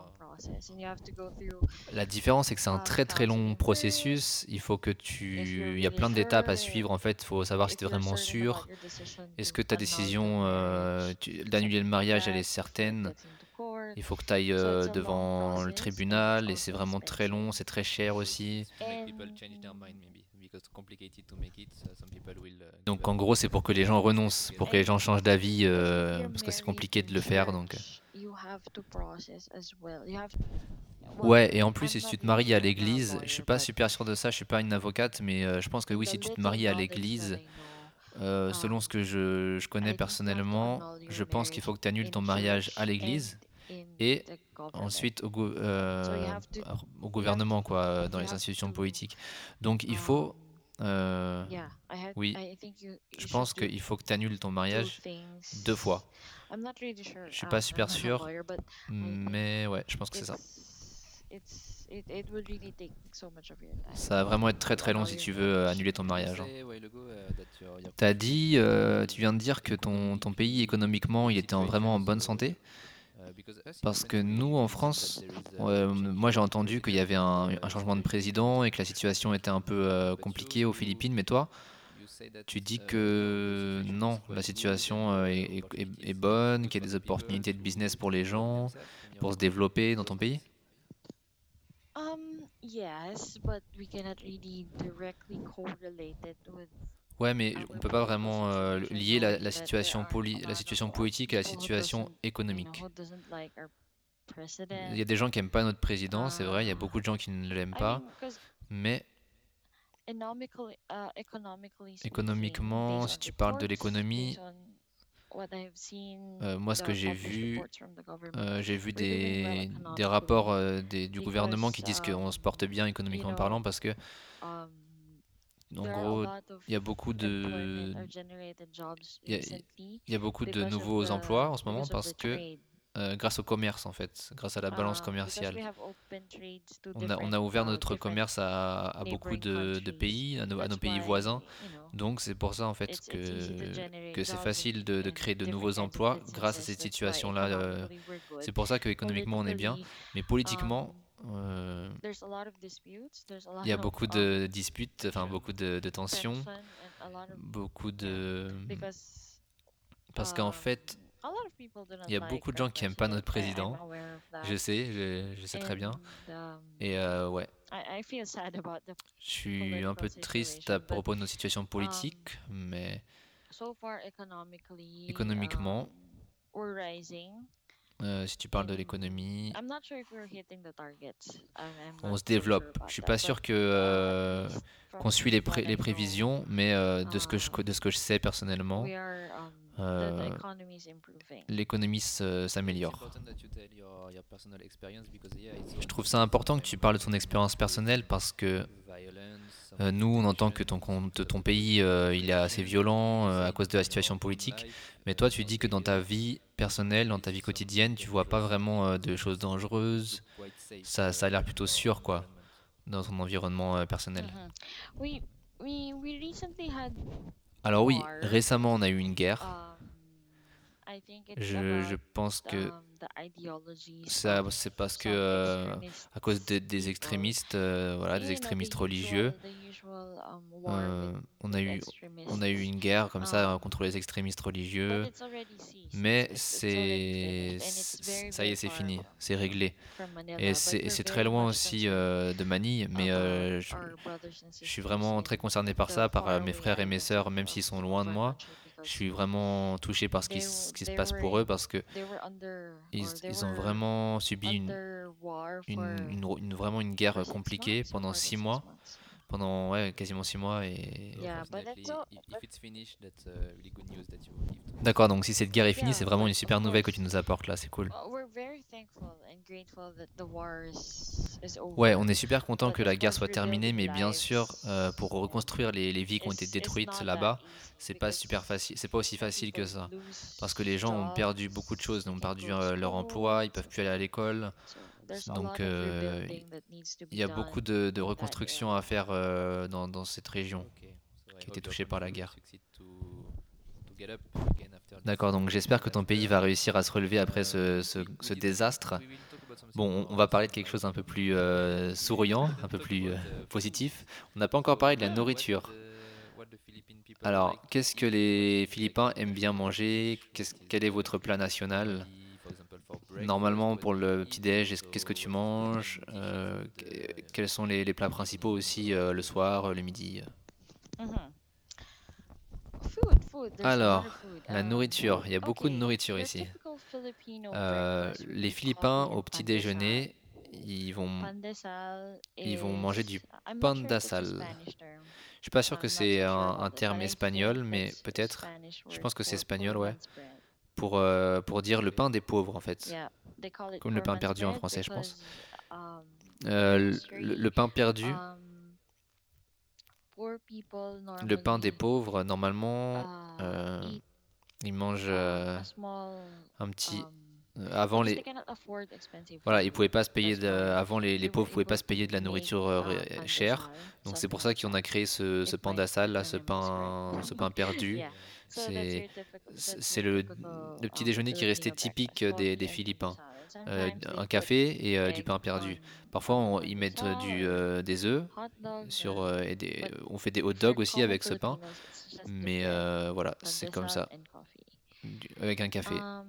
La différence, c'est que c'est un uh, très très long processus. Il faut que tu, il y a plein d'étapes à suivre en fait. Il faut savoir si tu es vraiment sûr. Est-ce que ta décision euh, d'annuler le mariage, elle est certaine? Il faut que tu ailles long devant le tribunal et c'est vraiment très long, c'est très cher aussi. uh, Donc en gros, c'est pour que les gens renoncent, pour que les gens changent d'avis, euh, parce que c'est compliqué de le faire. Donc. have- Ouais, et en plus, si tu te maries à l'église, je suis pas super sûr de ça, je suis pas une avocate, mais euh, je pense que oui, si tu te maries à l'église, euh, selon ce que je, je connais personnellement, je pense qu'il faut que tu annules ton mariage à l'église et ensuite au, euh, au gouvernement, quoi, euh, dans les institutions politiques. Donc il faut, um, euh, I had- oui, je pense qu'il faut que tu annules ton two mariage deux fois. I'm not really sure. Je suis um, pas super sûr, mais ouais, je pense que c'est ça. Ça va vraiment être très très long si tu veux euh, annuler ton mariage. hein. Uh, T'as dit, euh, tu viens de dire que ton, ton pays économiquement il était en- vraiment en bonne santé. Parce que nous, en France, moi j'ai entendu qu'il y avait un, changement de président et que la situation était un peu euh, compliquée aux Philippines, mais toi, tu dis que non, la situation euh, est, bonne, qu'il y a des opportunités de business pour les gens, pour se développer dans ton pays? Um, yes, but we cannot really directly correlate it with Ouais, mais on peut pas vraiment euh, lier la, situation politique et la situation économique. Il y a des gens qui aiment pas notre président, c'est vrai, il y a beaucoup de gens qui ne l'aiment pas, mais économiquement, si tu parles de l'économie, euh, moi ce que j'ai vu, Euh, j'ai vu des, rapports du gouvernement qui disent qu'on se porte bien économiquement parlant parce que, en gros, il y a beaucoup de, il y a- y beaucoup de nouveaux emplois en ce moment parce que, euh, grâce au commerce en fait, grâce à la balance because commerciale. On a, on a ouvert notre commerce à, à beaucoup de, de pays, à nos, à nos pays voisins. Donc c'est pour ça en fait que, que c'est facile de, de créer de nouveaux emplois grâce à cette situation-là. euh. C'est pour ça que économiquement on est bien, Politically, mais politiquement, euh, there's a lot of disputes, there's a lot il y a of, beaucoup um, de disputes, enfin beaucoup de, de tensions, tension and a lot of beaucoup de... because Parce qu'en um, fait, a lot of people do not il y a like beaucoup de our gens qui aiment pas notre president. I- I'm président. Je sais, je, je sais très bien. And, um, Et euh, ouais, I, I feel sad about the je suis un peu triste à propos de nos situations politiques, mais so far economically Économiquement, um, euh, si tu parles de l'économie, I'm not sure if we're hitting the targets I'm, I'm on se développe. Je suis pas sûr que uh, euh, qu'on suit les, pré- les prévisions, mais euh, de ce que je de ce que je sais personnellement, we euh, l'économie It's s'améliore. Je trouve ça important que tu parles de ton expérience personnelle parce que euh, nous, on entend que ton, pays, euh, il est assez violent euh, à cause de la situation politique. Mais toi, tu dis que dans ta vie personnelle, dans ta vie quotidienne, tu vois pas vraiment euh, de choses dangereuses. Ça, ça a l'air plutôt sûr, quoi, dans ton environnement euh, personnel. Mhm. we, we, we recently had Alors oui, récemment, on a eu une guerre. um, Je, pense que ça, c'est parce que euh, à cause de- des extrémistes, euh, voilà, des extrémistes religieux, um, euh, on a eu, on a eu une guerre comme ça Um, contre les extrémistes religieux. Mais c'est, ça y est, c'est fini, c'est réglé. Et c'est, très loin aussi euh, de Manille, mais euh, je, suis vraiment très concerné par ça, par euh, mes frères et mes sœurs, même s'ils sont loin de moi. Je suis vraiment touché par ce qui, ce se passe pour eux parce que ils, ont vraiment subi une, vraiment une guerre compliquée pendant six mois. Pendant ouais, quasiment six mois. Et... Yeah, uh, D'accord, donc si cette guerre est finie, c'est vraiment une super nouvelle que tu nous apportes là, c'est cool. We're very thankful and grateful that the war is, is over. Ouais, on est super content But que of la guerre course, soit terminée, mais bien sûr, euh, lives pour reconstruire les, les vies qui ont été détruites not là-bas, c'est pas super because facile, c'est pas aussi facile que ça. Parce que les gens ont perdu jobs, beaucoup de choses, ils ont can't perdu go to euh, leur emploi, ils school, peuvent plus aller à l'école. So there's a Donc, lot of euh, Il be y a done beaucoup de, de in that reconstruction area. à faire euh, dans, dans cette région. Okay, so I qui a hope été your touché par la country will guerre. succeed to- to get up again after this D'accord, donc j'espère que ton pays va disaster. réussir à se relever après ce, désastre. we will talk about something Bon, on- va parler de quelque chose un peu plus euh, souriant, un peu plus about, euh, food. positif. On n'a pas encore parlé de la nourriture. Alors, like to qu'est-ce que eat, les Philippins aiment bien manger? Quel est votre plat national? Normalement, pour le petit-déj, est-ce- qu'est-ce que tu manges Euh, uh, Quels sont les, les plats principaux aussi euh, le soir, euh, le midi Mhm. Lot Alors. La Um, nourriture, il y a beaucoup de nourriture ici. Euh, les Philippins, au and petit déjeuner, ils vont. Ils vont manger du is- I'm not pan sure if it's a d'asal. Spanish term. Je suis pas sûr que not c'est un, terme espagnol, mais peut-être. Je pense que c'est espagnol, ouais. Pour, euh, pour dire le pain des pauvres, en fait. Yeah, Comme le pain perdu en français, je pense. um, Euh, le, pain perdu, um, le pain des pauvres, normalement, uh, euh, ils mangent small un petit. um, Avant les, voilà, ils pouvaient pas se payer de, avant les, les pauvres pouvaient pas se payer de la nourriture uh, chère. Donc c'est pour ça qu'on a créé ce, ce pain d'assal là, ce pain, ce pain perdu. Yeah. C'est le, petit um, déjeuner qui Filipino typique des, des Philippins. Euh, un café et euh, du pain perdu. Parfois on- ils mettent du, or euh, des œufs sur euh, et des, on fait des hot dogs aussi avec ce pain. Mais euh, voilà, c'est comme ça, du- avec un café. Um,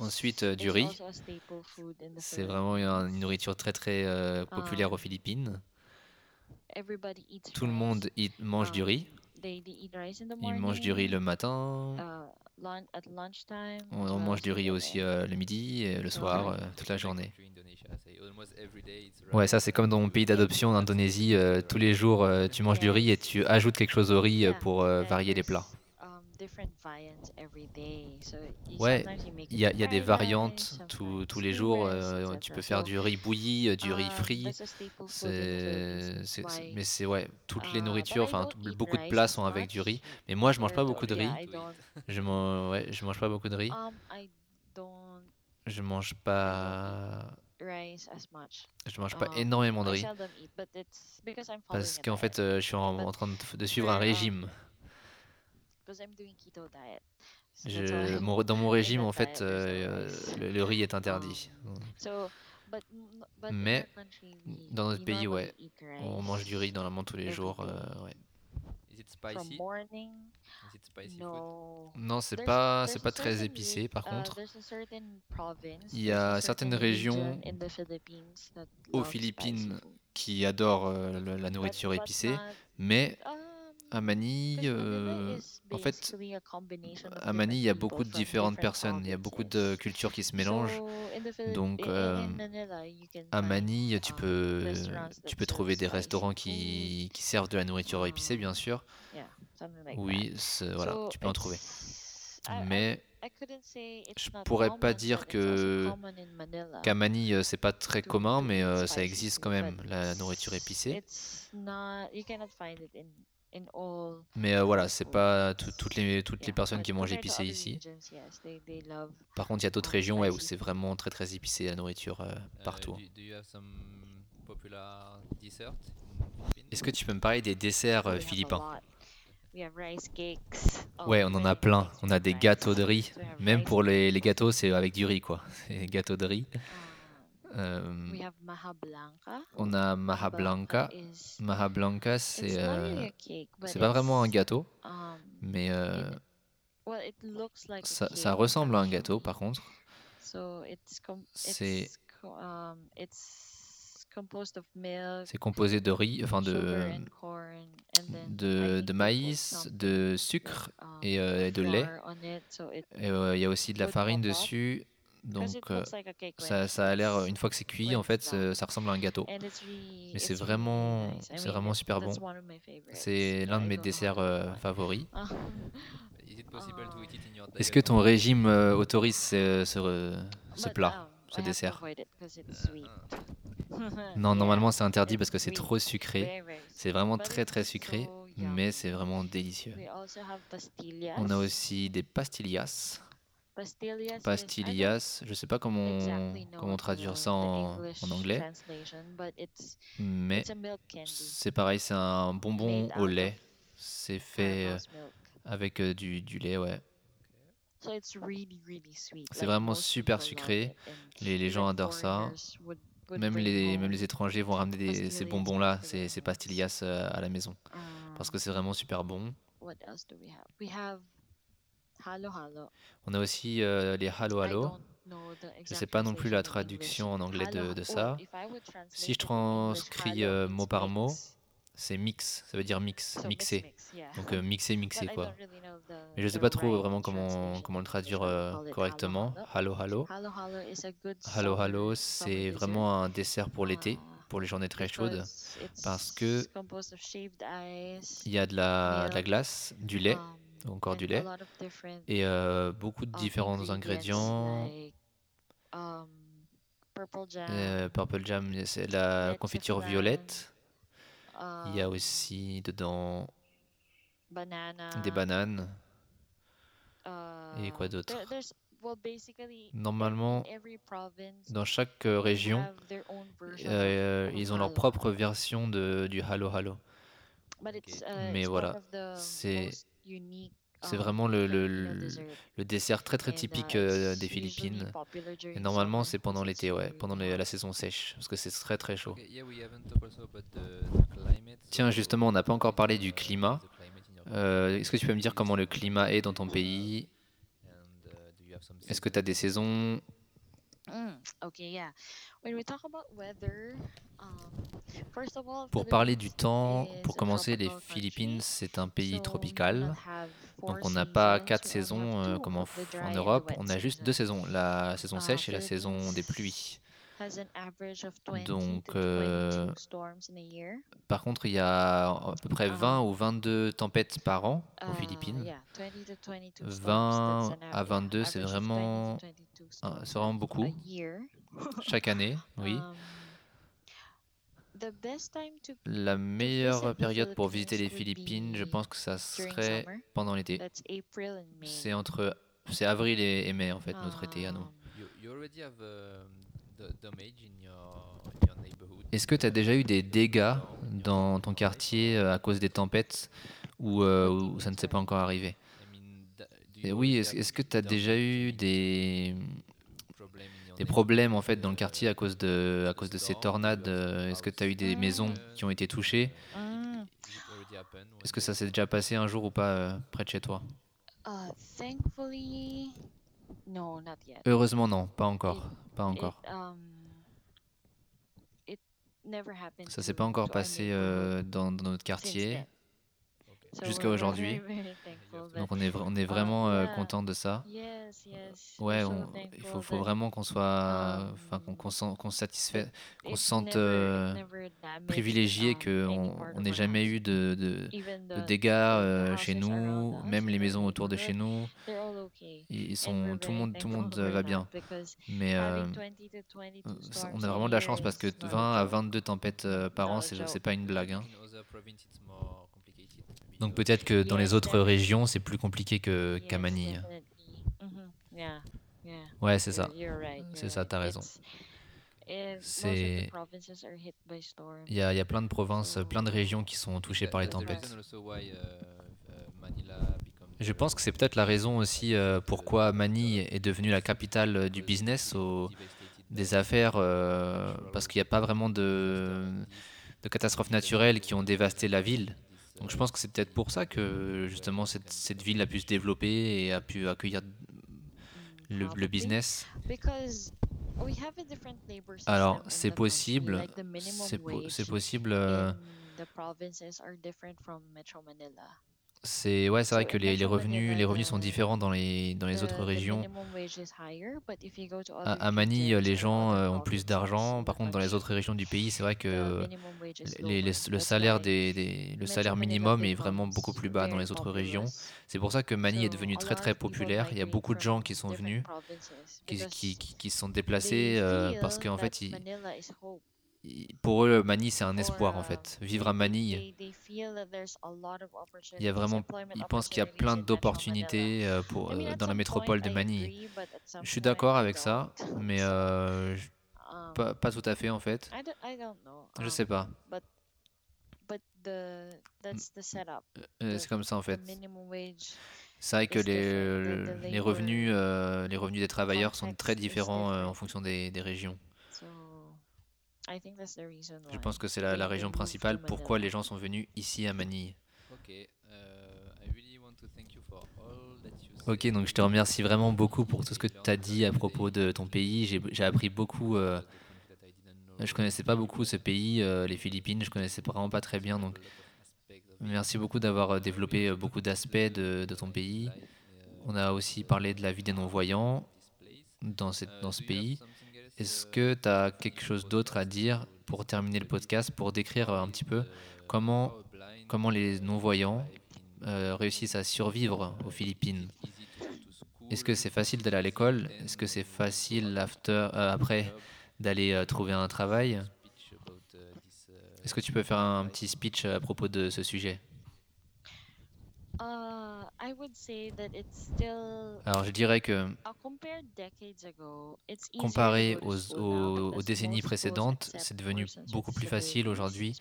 Ensuite euh, du riz. C'est vraiment une, nourriture très très euh, populaire aux Um, Philippines. Everybody eats Tout le monde y mange du Um, riz. They, they eat rice in the Ils mangent du riz le matin. uh, lunchtime On, mange du riz aussi euh, le midi et le So, soir, euh, toute la journée. Ouais, ça c'est comme dans mon pays d'adoption en Indonésie. euh, tous les jours, euh, tu manges du riz et tu ajoutes quelque chose au riz euh, pour euh, varier les plats. Ouais, Il y a, y des variantes tous les jours. euh, tu peux faire du riz bouilli, euh, du riz um, frit. mais c'est ouais, toutes les Uh, nourritures, enfin beaucoup de plats sont avec du riz. Mais moi, je mange pas beaucoup de riz. Je mange, ouais, je mange pas beaucoup de riz. Um, Je mange pas, je mange pas Um, énormément de riz parce qu'en fait, euh, je suis en, train de, suivre un régime. Because I'm doing keto diet. So that's why Je, I'm mon- dans mon in régime, en fait, euh, rice. le, le riz est interdit. So, but, n- but in Mais our country, we, dans notre pays, ouais, on mange du riz normalement tous les jours. euh, ouais. Is it From spicy? morning, Is it spicy food? no. Non, c'est pas, c'est pas très certain épicé. Par uh, contre, there's a certain province, Il y a certaines certain régions region in the Philippines that aux love spicy Philippines food. qui adorent euh, la But- nourriture épicée, mais um, à Manille, 'cause Manila euh, en fait, à Manille, il y a beaucoup de différentes personnes, il y a beaucoup de cultures qui se mélangent. Donc, euh, À Manille, tu um, peux, tu peux trouver des restaurants qui, qui servent de la nourriture épicée, bien sûr. Oui, voilà, tu peux en trouver. Mais je pourrais pas common, dire que qu'à Manille, euh, c'est pas très commun, mais euh, ça existe quand même, la nourriture épicée. Mais euh, voilà, c'est pas tout- toutes les, toutes les personnes qui mangent épicé ici. Par contre, il y a d'autres régions ouais, où c'est vraiment très très épicé la nourriture euh, Uh, partout. Est-ce que tu peux me parler des desserts We euh, philippins? Ouais, on en a plein. On a des gâteaux de riz. Même rice pour les, les gâteaux, c'est avec du riz, quoi. Gâteaux de riz. Euh, We have on a Maha Blanca. is Maha Blanca, it's c'est not euh, c'est pas vraiment un gâteau, Um, mais euh, ça, ressemble à un gâteau, par contre. C'est- um it's composed of milk, C'est composé de riz, enfin sugar de, and corn, and then I de, de maïs, de sucre um, et, de lait. il y a aussi de la farine dessus. Donc euh, ça, ça a l'air, it's- une fois que c'est cuit, en fait, done. ça, ressemble à un gâteau. Mais c'est vraiment, c'est vraiment super bon. that's one of my favorites. C'est l'un de mes desserts euh, favoris. Is it possible to eat it in your Est-ce que ton régime euh, autorise ce, ce, plat, um, ce dessert? Non, normalement c'est interdit it's parce que c'est trop sucré. C'est vraiment but très très it's sucré, mais c'est vraiment délicieux. We also have pastillas. On a aussi des pastillas. Pastillas je sais pas comment, comment traduire ça en, anglais, mais c'est pareil, c'est un bonbon au lait. C'est fait euh, avec euh, du, du lait, ouais. So it's really, really sweet. C'est vraiment super sucré. Les, les gens adorent ça. Même les, même les étrangers vont ramener des, ces bonbons-là, ces, ces pastillas euh, à la maison. Parce um, que c'est vraiment super bon. Halo halo. On a aussi euh, les halo I halo. don't know the Je sais exact pas non plus la translation in English. traduction en anglais de, Halo- de oh, ça. if I would translate Si je it in English, transcris halo euh, mot par mot, mix. c'est mix, ça veut dire mix, So mix, mixé. mix, yeah. Donc euh, But mixé I quoi. don't really know the- Mais je sais the pas trop right vraiment comment, translation. comment le traduire we euh, call it halo correctement. halo. Halo halo. Halo halo is a good Halo halo, summer- c'est vraiment un dessert pour l'été, dessert, pour les journées très chaudes. because parce que composed of shaved ice, Il y a de la, de la milk, glace, du lait, um, encore du lait, et euh, beaucoup de um, différents ingrédients. um, purple jam, Euh, Purple Jam, c'est la confiture violette. Il y a um, aussi dedans des bananes. et quoi d'autre? Normalement, dans chaque euh, région, euh, ils ont leur propre version de, du Halo Halo. Uh, Mais voilà, c'est c'est um, vraiment le, le, Filipino le- dessert. très très uh, typique euh, it's des Philippines. Et normalement, c'est pendant l'été, ouais, pendant les- la saison sèche, parce que c'est très très chaud. Tiens, justement, on n'a pas encore in, parlé du uh, climat. Euh, Est-ce que tu peux me dire comment le climat est dans ton uh, pays? and, uh, do you have some Est-ce que tu as des saisons? Mm, okay, yeah. When we talk about weather, um, first of all, Pour parler du temps, pour commencer, les Philippines, c'est un pays tropical. Donc on n'a pas quatre saisons euh, comme en, Europe, on a juste deux saisons, la saison Uh, sèche et la saison des pluies. Has an average of 20 Donc, to euh, 22 storms in a year. Par contre, il y a à peu près Ah. 20 ou 22 tempêtes par an aux Uh, Philippines. yeah, 20 to 22 storms, 20 that's an à av- 22, yeah, c'est average of 20 to vraiment, 22 ah, storms c'est vraiment beaucoup. year. Chaque année, oui. Um, the best time to La meilleure visit the période pour visiter les Philippines je pense que ça serait pendant l'été. That's April and May. C'est entre, c'est avril et, et mai en fait, notre été à nous. Est-ce que tu as déjà eu des dégâts dans ton quartier euh, à cause des tempêtes ou, euh, ou ça ne s'est pas encore arrivé? Et you oui, already est-ce que tu as déjà eu damage, des, problem in your des neighborhood, problèmes en fait dans le uh, quartier à cause de, à cause de ces tornades euh, Est-ce que tu as eu des maisons qui ont été touchées? Happened Est-ce que ça s'est déjà passé un jour ou pas euh, près de chez toi? Thankfully, no, not yet. Heureusement non, pas encore, pas encore. um, never happened Ça s'est pas encore passé euh, dans, dans notre quartier. Jusqu'à aujourd'hui. Donc on est, on est vraiment euh, content de ça. Ouais, on- il faut, vraiment qu'on soit, enfin qu'on um, qu'on se satisfait, qu'on it se sente euh, privilégié um, qu'on on n'ait jamais eu de, dégâts euh, chez nous, us même les maisons autour de chez nous, they're all okay. ils sont, tout le monde, tout le monde va bien. Mais euh, having 20 to 22 euh, on a vraiment de la chance parce que is not a 20 à joke. 22 tempêtes par an, c'est pas une blague. hein. In other provinces, it's more complicated, maybe Donc peut-être que dans les autres régions, c'est plus compliqué que qu'à Manille. Mhm. Yeah. Ouais, c'est ça. C'est ça, t'as raison. C'est-. Il y a, il y a plein de provinces, plein de régions qui sont touchées par les tempêtes. uh, uh, Je pense que c'est peut-être la raison aussi euh, pourquoi Manille est devenue la capitale euh, du business, au- des affaires, euh, parce qu'il n'y a pas vraiment de, de catastrophes naturelles qui ont dévasté la ville. Donc je pense que c'est peut-être pour ça que justement cette, cette ville a pu se développer et a pu accueillir le, business. Alors c'est possible, po- c'est possible. euh, C'est ouais, c'est vrai So que les, les revenus, les revenus sont the- différents dans les dans les autres the régions. minimum wage is higher, but if you go to À, other à Manille, regions les or gens other euh, ont plus provinces d'argent. Par contre, dans les autres régions du pays, c'est vrai the que minimum wage is les- les- lower. le That's salaire why des, des- le Metro salaire Manila minimum est vraiment becomes beaucoup plus bas dans very les autres régions. populous. C'est pour ça que Manille est So devenue a très lot très of people populaire. Il y a migrate beaucoup de gens from qui sont different venus, provinces qui, because qui, qui, se sont they déplacés euh, parce feel qu'en fait, that ils- Manila is hope. Pour eux, Manille, c'est un espoir en fait. Vivre à Manille, il y a vraiment, ils pensent qu'il y a plein d'opportunités euh, pour, euh, dans la métropole de Manille. Je suis d'accord avec ça, don't. mais euh, um, pas, pas tout à fait en fait. I don't, I don't know. Je um, sais pas. But the that's the setup. The- c'est comme ça en fait. C'est vrai que les, revenus, euh, les revenus des travailleurs sont très différents en fonction des, des régions. So I think that's the reason Je pense que c'est la, la région principale pourquoi les gens sont venus ici à Manille. Uh, you Ok, donc je te remercie vraiment beaucoup pour tout ce que tu as dit à propos de ton pays. J'ai j'ai appris beaucoup. euh, je connaissais pas beaucoup ce pays, euh, les Philippines. Je connaissais vraiment pas très bien. Donc merci beaucoup d'avoir euh, développé euh, beaucoup d'aspects de, de ton pays. On a aussi parlé de la vie des non-voyants dans, cette, dans ce pays. Est-ce que tu as quelque chose d'autre à dire pour terminer le podcast, pour décrire euh, un petit peu comment, les non-voyants euh, réussissent à survivre aux Philippines? Est-ce que c'est facile d'aller à l'école? Est-ce que c'est facile euh, après d'aller trouver un travail? Est-ce que tu peux faire un petit speech à propos de ce sujet Uh, I would say that it's still Alors je dirais que comparé aux, décennies précédentes, c'est devenu beaucoup plus facile aujourd'hui.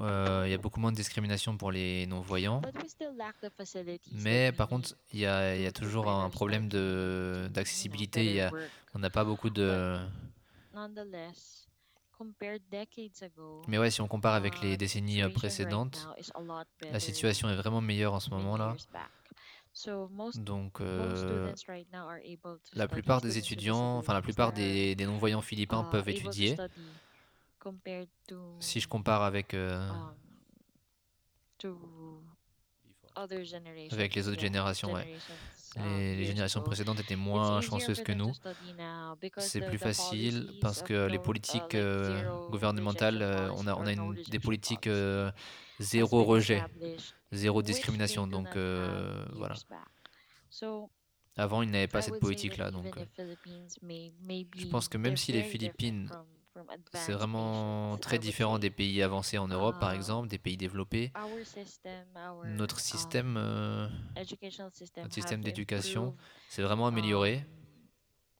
euh, Il y a beaucoup moins de discrimination pour les non-voyants. Mais par contre, il y a, il y a to, to toujours un problème d'accessibilité. On n'a pas beaucoup de... Mais ouais, si on compare avec les décennies euh, précédentes, la situation est vraiment meilleure en ce moment-là. Donc, most euh, students right now are able to la plupart des étudiants, enfin la plupart des, des non-voyants philippins peuvent étudier. study compared to Si je compare avec, euh, um, to other generations. avec les autres générations, ouais. um, Les, les years générations précédentes étaient moins chanceuses que nous. C'est plus facile parce que les uh, politiques euh, gouvernementales, euh, on a, on a une, des politiques zéro rejet, zéro discrimination. do Donc euh, voilà. Avant, ils n'avaient pas cette politique-là. Donc euh, je pense que même si les Philippines, c'est vraiment très différent des pays avancés en Europe, par Ah. exemple, des pays développés. Notre um, système, euh, educational system notre système d'éducation s'est vraiment amélioré. um, from years back. So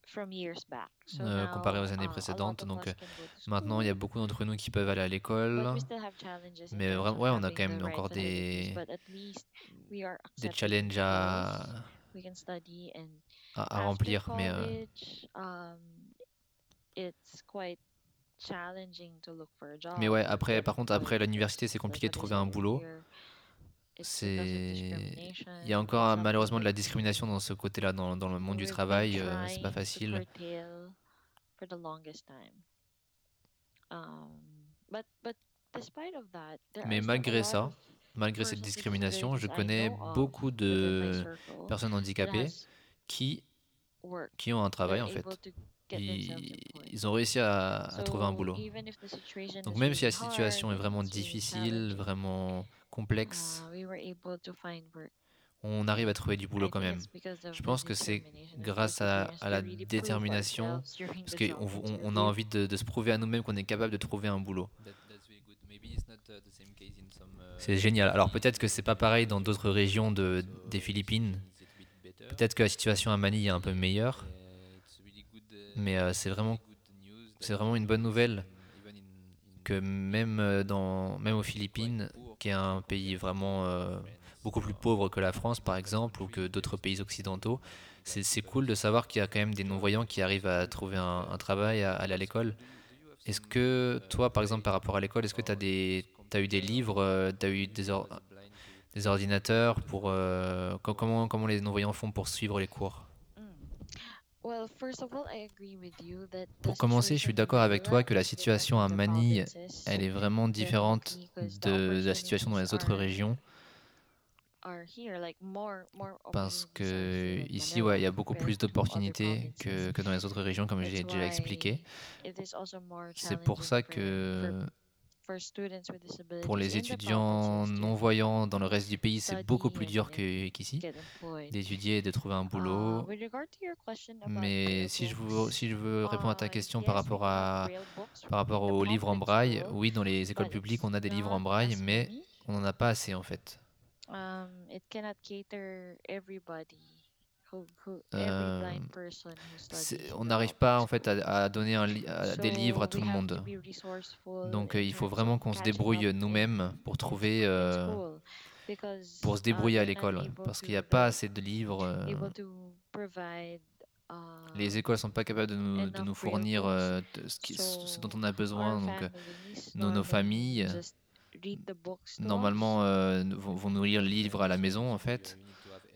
euh, comparé aux années uh, a lot précédentes. Donc, euh, Maintenant, il y a beaucoup d'entre nous qui peuvent aller à l'école. Mais ouais, on a quand même encore des, des challenges à, à, à remplir. Mais euh, um, it's quite challenging to look for a job. Mais ouais, après, par contre, après l'université, c'est compliqué de trouver un boulot. we're- it's because of C'est, il y a encore malheureusement de la that discrimination dans ce côté-là, dans, dans le monde du been travail. euh, c'est pas facile. Um, Mais malgré ça, malgré cette discrimination, je connais beaucoup de personnes handicapées qui, qui ont un travail en fait. Ils, ont réussi à, à trouver un boulot. Donc même si la situation est vraiment difficile, vraiment complexe, work. on arrive à trouver du boulot quand même. Je pense que c'est grâce à, la détermination, parce qu'on on, on a envie de, de se prouver à nous-mêmes qu'on est capable de trouver un boulot. Uh, uh, C'est génial. Alors peut-être que c'est pas pareil dans d'autres régions de, des Philippines. Peut-être que la situation à Manille est un peu meilleure, Uh, mais euh, c'est vraiment, c'est vraiment une bonne nouvelle que même, euh, dans, même aux Philippines, qui est un pays vraiment euh, beaucoup plus pauvre que la France par exemple, ou que d'autres pays occidentaux, c'est cool de savoir qu'il y a quand même des non-voyants qui arrivent à trouver un, travail, à, aller à l'école. Est-ce que toi, par exemple, par rapport à l'école, est-ce que tu as, eu des livres, tu as eu des, or- des ordinateurs pour... euh, co- comment, comment les non-voyants font pour suivre les cours? Pour commencer, je suis d'accord avec toi que la situation à Manille, elle est vraiment différente de, la situation dans les autres régions. Parce que ici, ouais, il y a beaucoup plus d'opportunités que, que dans les autres régions, comme j'ai déjà expliqué. C'est pour ça que pour les étudiants non-voyants dans le reste du pays, c'est beaucoup plus dur qu'ici d'étudier et de trouver un Uh, boulot. about Mais si je veux, books, si je veux répondre à ta uh, question par rapport à, par rapport aux livres en braille, oui, dans les écoles publiques, on a des livres en braille, mais on n'en a pas assez en fait. Euh, On n'arrive pas en fait à, à donner un li- à des livres à tout le monde. Donc euh, il faut vraiment qu'on se débrouille nous-mêmes pour trouver, euh, pour se débrouiller à l'école, parce qu'il n'y a pas assez de livres. euh, uh, les écoles sont pas capables de nous, de fournir euh, ce, qui- ce So dont on a besoin. Donc nos- familles, normalement euh, vont, vont nous lire le livre à la maison en fait.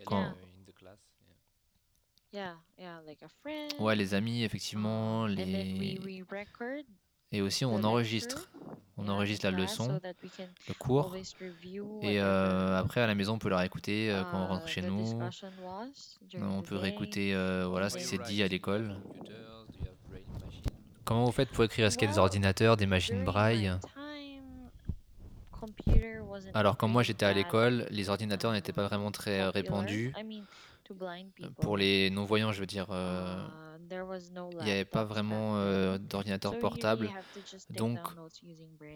Quand- Yeah, yeah, like a friend. Ouais, les amis, effectivement, um, and then we, les... we record et aussi the on enregistre. lecture, On yeah, enregistre la leçon, so that we can le cours, always review et euh, whatever, après à la maison on peut la réécouter euh, quand on uh, rentre chez the nous. discussion was during On the peut day. réécouter euh, voilà ce qui s'est dit à l'école. Comment vous faites pour écrire Est-ce qu'il y a des Well, ordinateurs, des machines During braille my time, computer wasn't Alors quand moi really j'étais à that, l'école, les ordinateurs n'étaient pas vraiment très euh, popular. répandus. I mean, Euh. Pour les non-voyants, je veux dire, euh, Uh, no il n'y avait pas vraiment euh, d'ordinateur portable. Donc,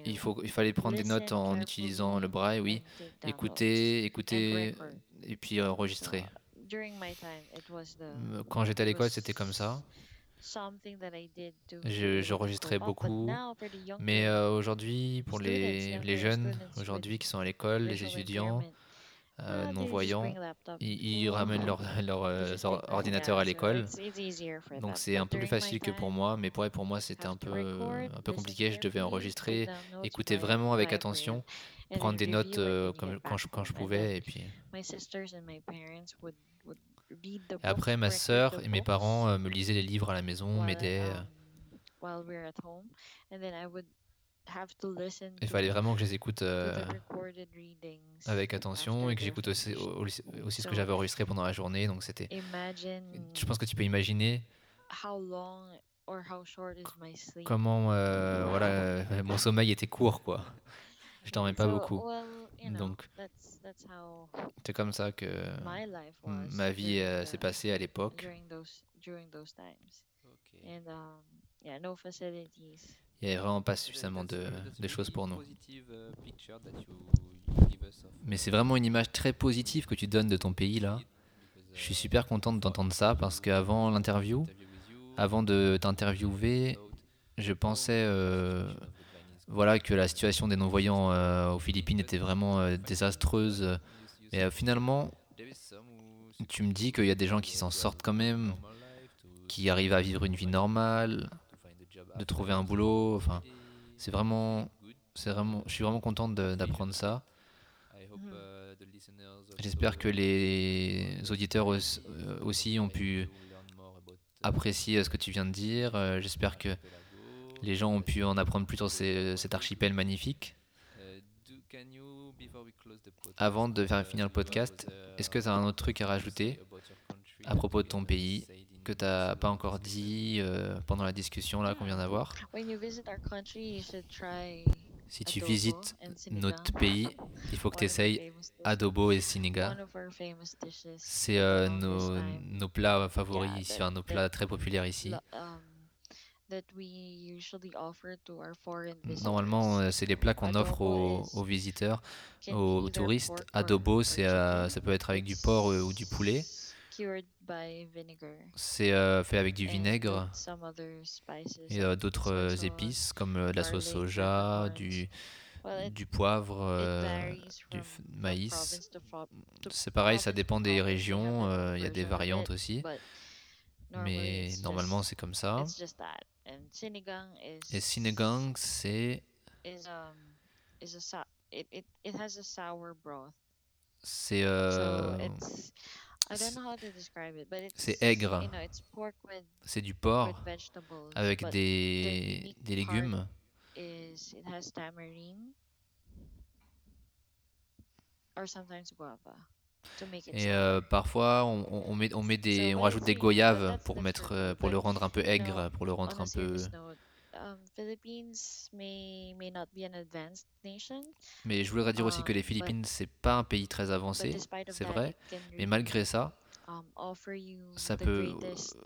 il, faut, il fallait prendre des notes en utilisant le braille, oui. Écouter, écouter, et puis enregistrer. Euh, Quand j'étais à l'école, c'était comme ça. J'enregistrais beaucoup. Mais euh, aujourd'hui, pour les, les jeunes, aujourd'hui qui sont à l'école, les étudiants, euh, ah, non-voyants, ils, ils ramènent leur, leur, euh, just or- take that, ordinateur yeah, à l'école. Donc c'est un peu plus facile que pour moi, mais pour, pour moi c'était un peu, un peu compliqué. Je devais enregistrer, écouter vraiment avec attention, prendre des notes euh, comme, quand, je, quand je pouvais. Et puis après, ma sœur et mes parents euh, me lisaient les livres à la maison, m'aidaient. Il to fallait vraiment que je les écoute to euh, the recorded readings avec attention et que j'écoute aussi, aussi, aussi ce que j'avais enregistré pendant la journée. Donc c'était. imagine Je pense que tu peux imaginer how long or how short is my sleep. comment euh, voilà, mon sommeil était court, quoi. Je dormais pas So, beaucoup. well, you know, Donc that's that's how c'est comme ça que my life m- was ma vie during euh, s'est passée à l'époque. Il n'y avait vraiment pas suffisamment de, choses pour nous. uh, of Mais c'est vraiment une image très positive que tu donnes de ton pays là. Je suis super contente d'entendre ça parce qu'avant l'interview, avant de t'interviewer, je pensais euh, voilà, que la situation des non-voyants euh, aux Philippines était vraiment euh, désastreuse. Mais euh, finalement, tu me dis qu'il y a des gens qui s'en sortent quand même, qui arrivent à vivre une vie normale, to find a job de trouver un boulot. Enfin, c'est vraiment, c'est vraiment, je suis vraiment contente d'apprendre ça. J'espère que les auditeurs aussi, euh, aussi ont pu apprécier euh, ce que tu viens de dire. Euh, J'espère que les gens ont pu en apprendre plus sur cet archipel magnifique. Avant de finir le podcast, est-ce que tu as un autre truc à rajouter à propos de ton pays? Que tu n'as pas encore dit euh, pendant la discussion là qu'on vient d'avoir When you visit our country, you should try Si tu visites notre pays, il faut que tu essayes adobo et siniga. C'est euh, nos, nos plats favoris ici, enfin, nos plats très populaires ici. um, that we usually offer to our foreign visitors. Normalement, euh, c'est les plats qu'on offre aux, visiteurs, aux touristes. pork or- Adobo, c'est, euh, ça peut être avec du porc ou du poulet. It's Cured by vinegar. C'est euh, fait avec du vinaigre with some other spices et euh, d'autres euh, épices comme de la sauce soja, du, Well, du poivre, euh, du maïs. C'est pareil, ça dépend des régions. Il y a des variantes aussi. Mais normalement, c'est comme ça. Et sinigang, c'est um c'est So it's I don't know how to describe it, but it's c'est aigre. You know, it's pork with c'est du porc avec des, des légumes. Et euh, parfois, on, on- met, on met des, on rajoute des goyaves pour mettre, euh, pour le rendre un peu aigre, pour le rendre un peu. Um, Philippines may may not be an advanced nation, Mais je voudrais dire aussi que um, les but- Philippines, c'est pas un pays très avancé, c'est that, vrai. Mais malgré ça, um, ça peut, greatest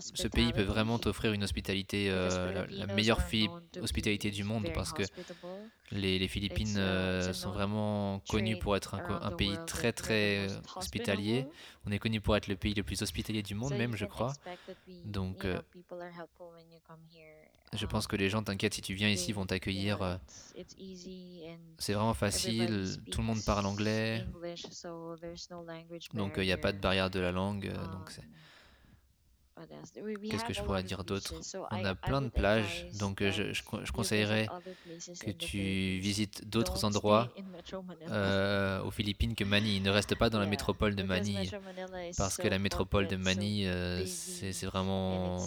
ce pays peut vraiment t'offrir une hospitalité, euh, la, meilleure hospitalité be du monde very parce que les, les Philippines a- euh, sont vraiment connues pour être un, pays très très most hospitalier. On est connu pour être le pays le plus hospitalier du monde même, je crois. Donc, euh. Je Um, pense que les gens, t'inquiète, si tu viens ici, vont t'accueillir. euh, C'est vraiment facile, tout le monde parle anglais, donc il n'y a pas de barrière de la langue. euh, donc c'est- Um, what else? We- we Qu'est-ce que je pourrais dire d'autre? On a plein de plages, donc euh, je, conseillerais que tu visites d'autres endroits euh, aux Philippines que Manille. Ne reste pas dans la métropole de Manille, parce que la métropole de Manille, euh, c'est vraiment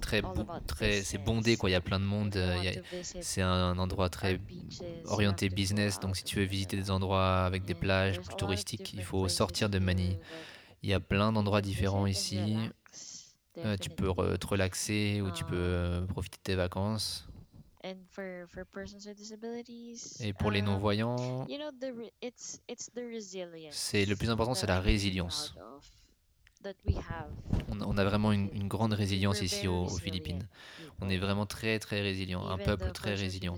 très, très, c'est bondé quoi. Il y a plein de monde. C'est un, endroit très orienté business. Donc si tu veux visiter des endroits avec des And plages plus touristiques, il faut sortir de Manille. Il y a plein d'endroits différents ici. Euh, tu peux re- te relaxer ou tu peux euh, profiter de tes vacances. And for for persons with disabilities, Et pour les um, non-voyants, you know c'est le plus important, c'est la résilience. On, on a vraiment une, une grande résilience ici aux, aux Philippines. On est vraiment très très résilient, un peuple très résilient.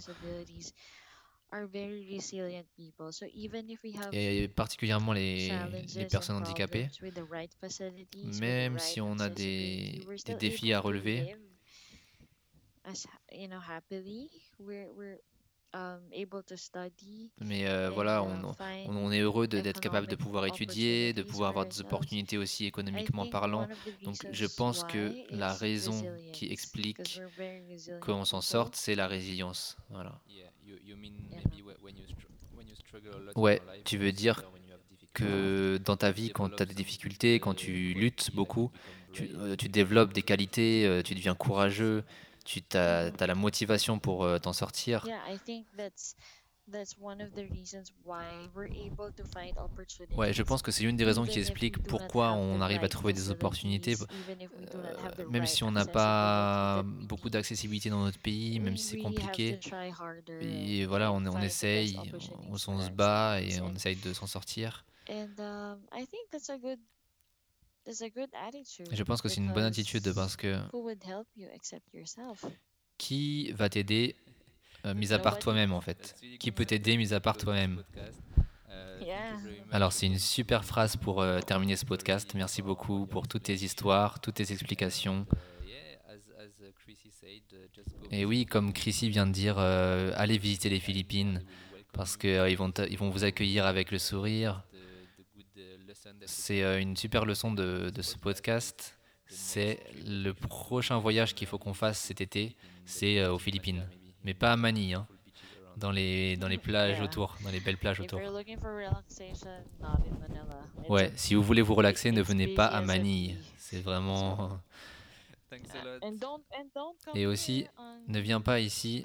Are very resilient people. So even if we have Et particulièrement les, les personnes handicapées, right même right si on a des, des défis à relever, live as ha- you know happily. We're we're um, able to study mais euh, voilà, uh, on, on- est heureux d'être capable de economic pouvoir étudier, de opportunities pouvoir avoir des opportunités aussi I économiquement think parlant. Donc je pense que la is raison resilience, qui explique qu'on s'en sorte, c'est la résilience. Voilà. Ouais, your life, tu veux dire suffer when you have difficulties, Que dans ta vie, quand tu as des difficultés, quand tu luttes beaucoup, tu, euh, tu développes des qualités, euh, tu deviens courageux, tu as, la motivation pour euh, t'en sortir. Yeah, I think that's that's one of the reasons why we're able to find opportunities. Ouais, je pense que c'est une des raisons qui explique pourquoi on arrive à trouver des opportunités, euh, même si on n'a pas beaucoup d'accessibilité dans notre pays, même si c'est compliqué. Et voilà, on, essaye, on, on se bat et on essaye de s'en sortir. Je pense que c'est une bonne attitude parce que who would help you except yourself? qui va t'aider, euh, mis à part toi-même en fait? Qui peut t'aider, mis à part toi-même? Alors c'est une super phrase pour euh, terminer ce podcast. Merci beaucoup pour toutes tes histoires, toutes tes explications. Et oui, comme Chrissy vient de dire, euh, allez visiter les Philippines parce qu'ils vont, ils vont vous accueillir avec le sourire. C'est euh, une super leçon de, de ce podcast. C'est le prochain voyage qu'il faut qu'on fasse cet été, c'est euh, aux Philippines. Mais pas à Manille, hein, dans, les, dans les plages autour, dans les belles plages autour. you're looking for relaxation, not in Manila. It's Ouais, a- si vous voulez vous relaxer, ne it's venez pas à Manille. C'est vraiment... And don't and don't come Et aussi, Ne viens pas ici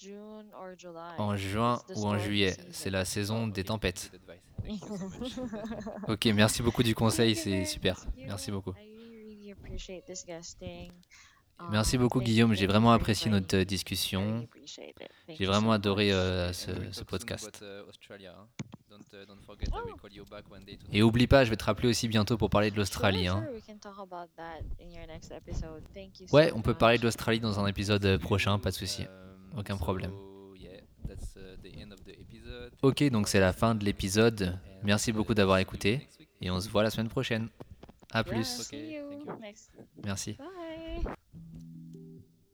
by June or July. en juin It's the ou en juillet. C'est la saison des tempêtes. Ok, merci beaucoup du conseil, Thank you c'est very super. much, Merci beaucoup. I really, really appreciate this guesting. Merci Um, beaucoup thank you, Guillaume, j'ai vraiment apprécié notre euh, discussion. J'ai vraiment adoré euh, ce, ce podcast. Et oublie pas, je vais te rappeler aussi bientôt pour parler de l'Australie. Hein. Ouais, on peut parler de l'Australie dans un épisode euh, prochain, pas de souci. Aucun problème. Ok, donc c'est la fin de l'épisode. Merci beaucoup d'avoir écouté et on se voit la semaine prochaine. À plus. see you next. Merci.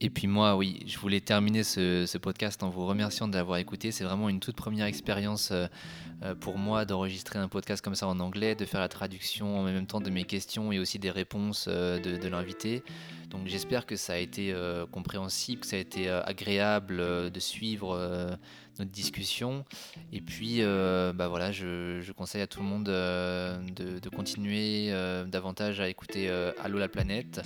Et puis moi, oui, je voulais terminer ce, podcast en vous remerciant de l'avoir écouté. C'est vraiment une toute première expérience euh, euh, pour moi d'enregistrer un podcast comme ça en anglais, de faire la traduction en même temps de mes questions et aussi des réponses euh, de, l'invité. Donc j'espère que ça a été compréhensible, que ça a été agréable de suivre notre discussion. Et puis, euh, bah voilà, je, je conseille à tout le monde euh, de, continuer euh, davantage à écouter Allô la planète.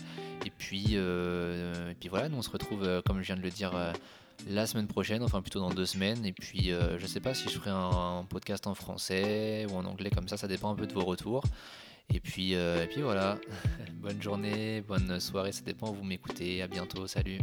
Et puis, et puis voilà, nous on se retrouve, comme je viens de le dire, la semaine prochaine, enfin plutôt dans deux semaines. Et puis, je sais pas si je ferai un, podcast en français ou en anglais comme ça, ça dépend un peu de vos retours. Et puis, et puis voilà, bonne journée, bonne soirée, ça dépend vous m'écoutez. À bientôt, salut.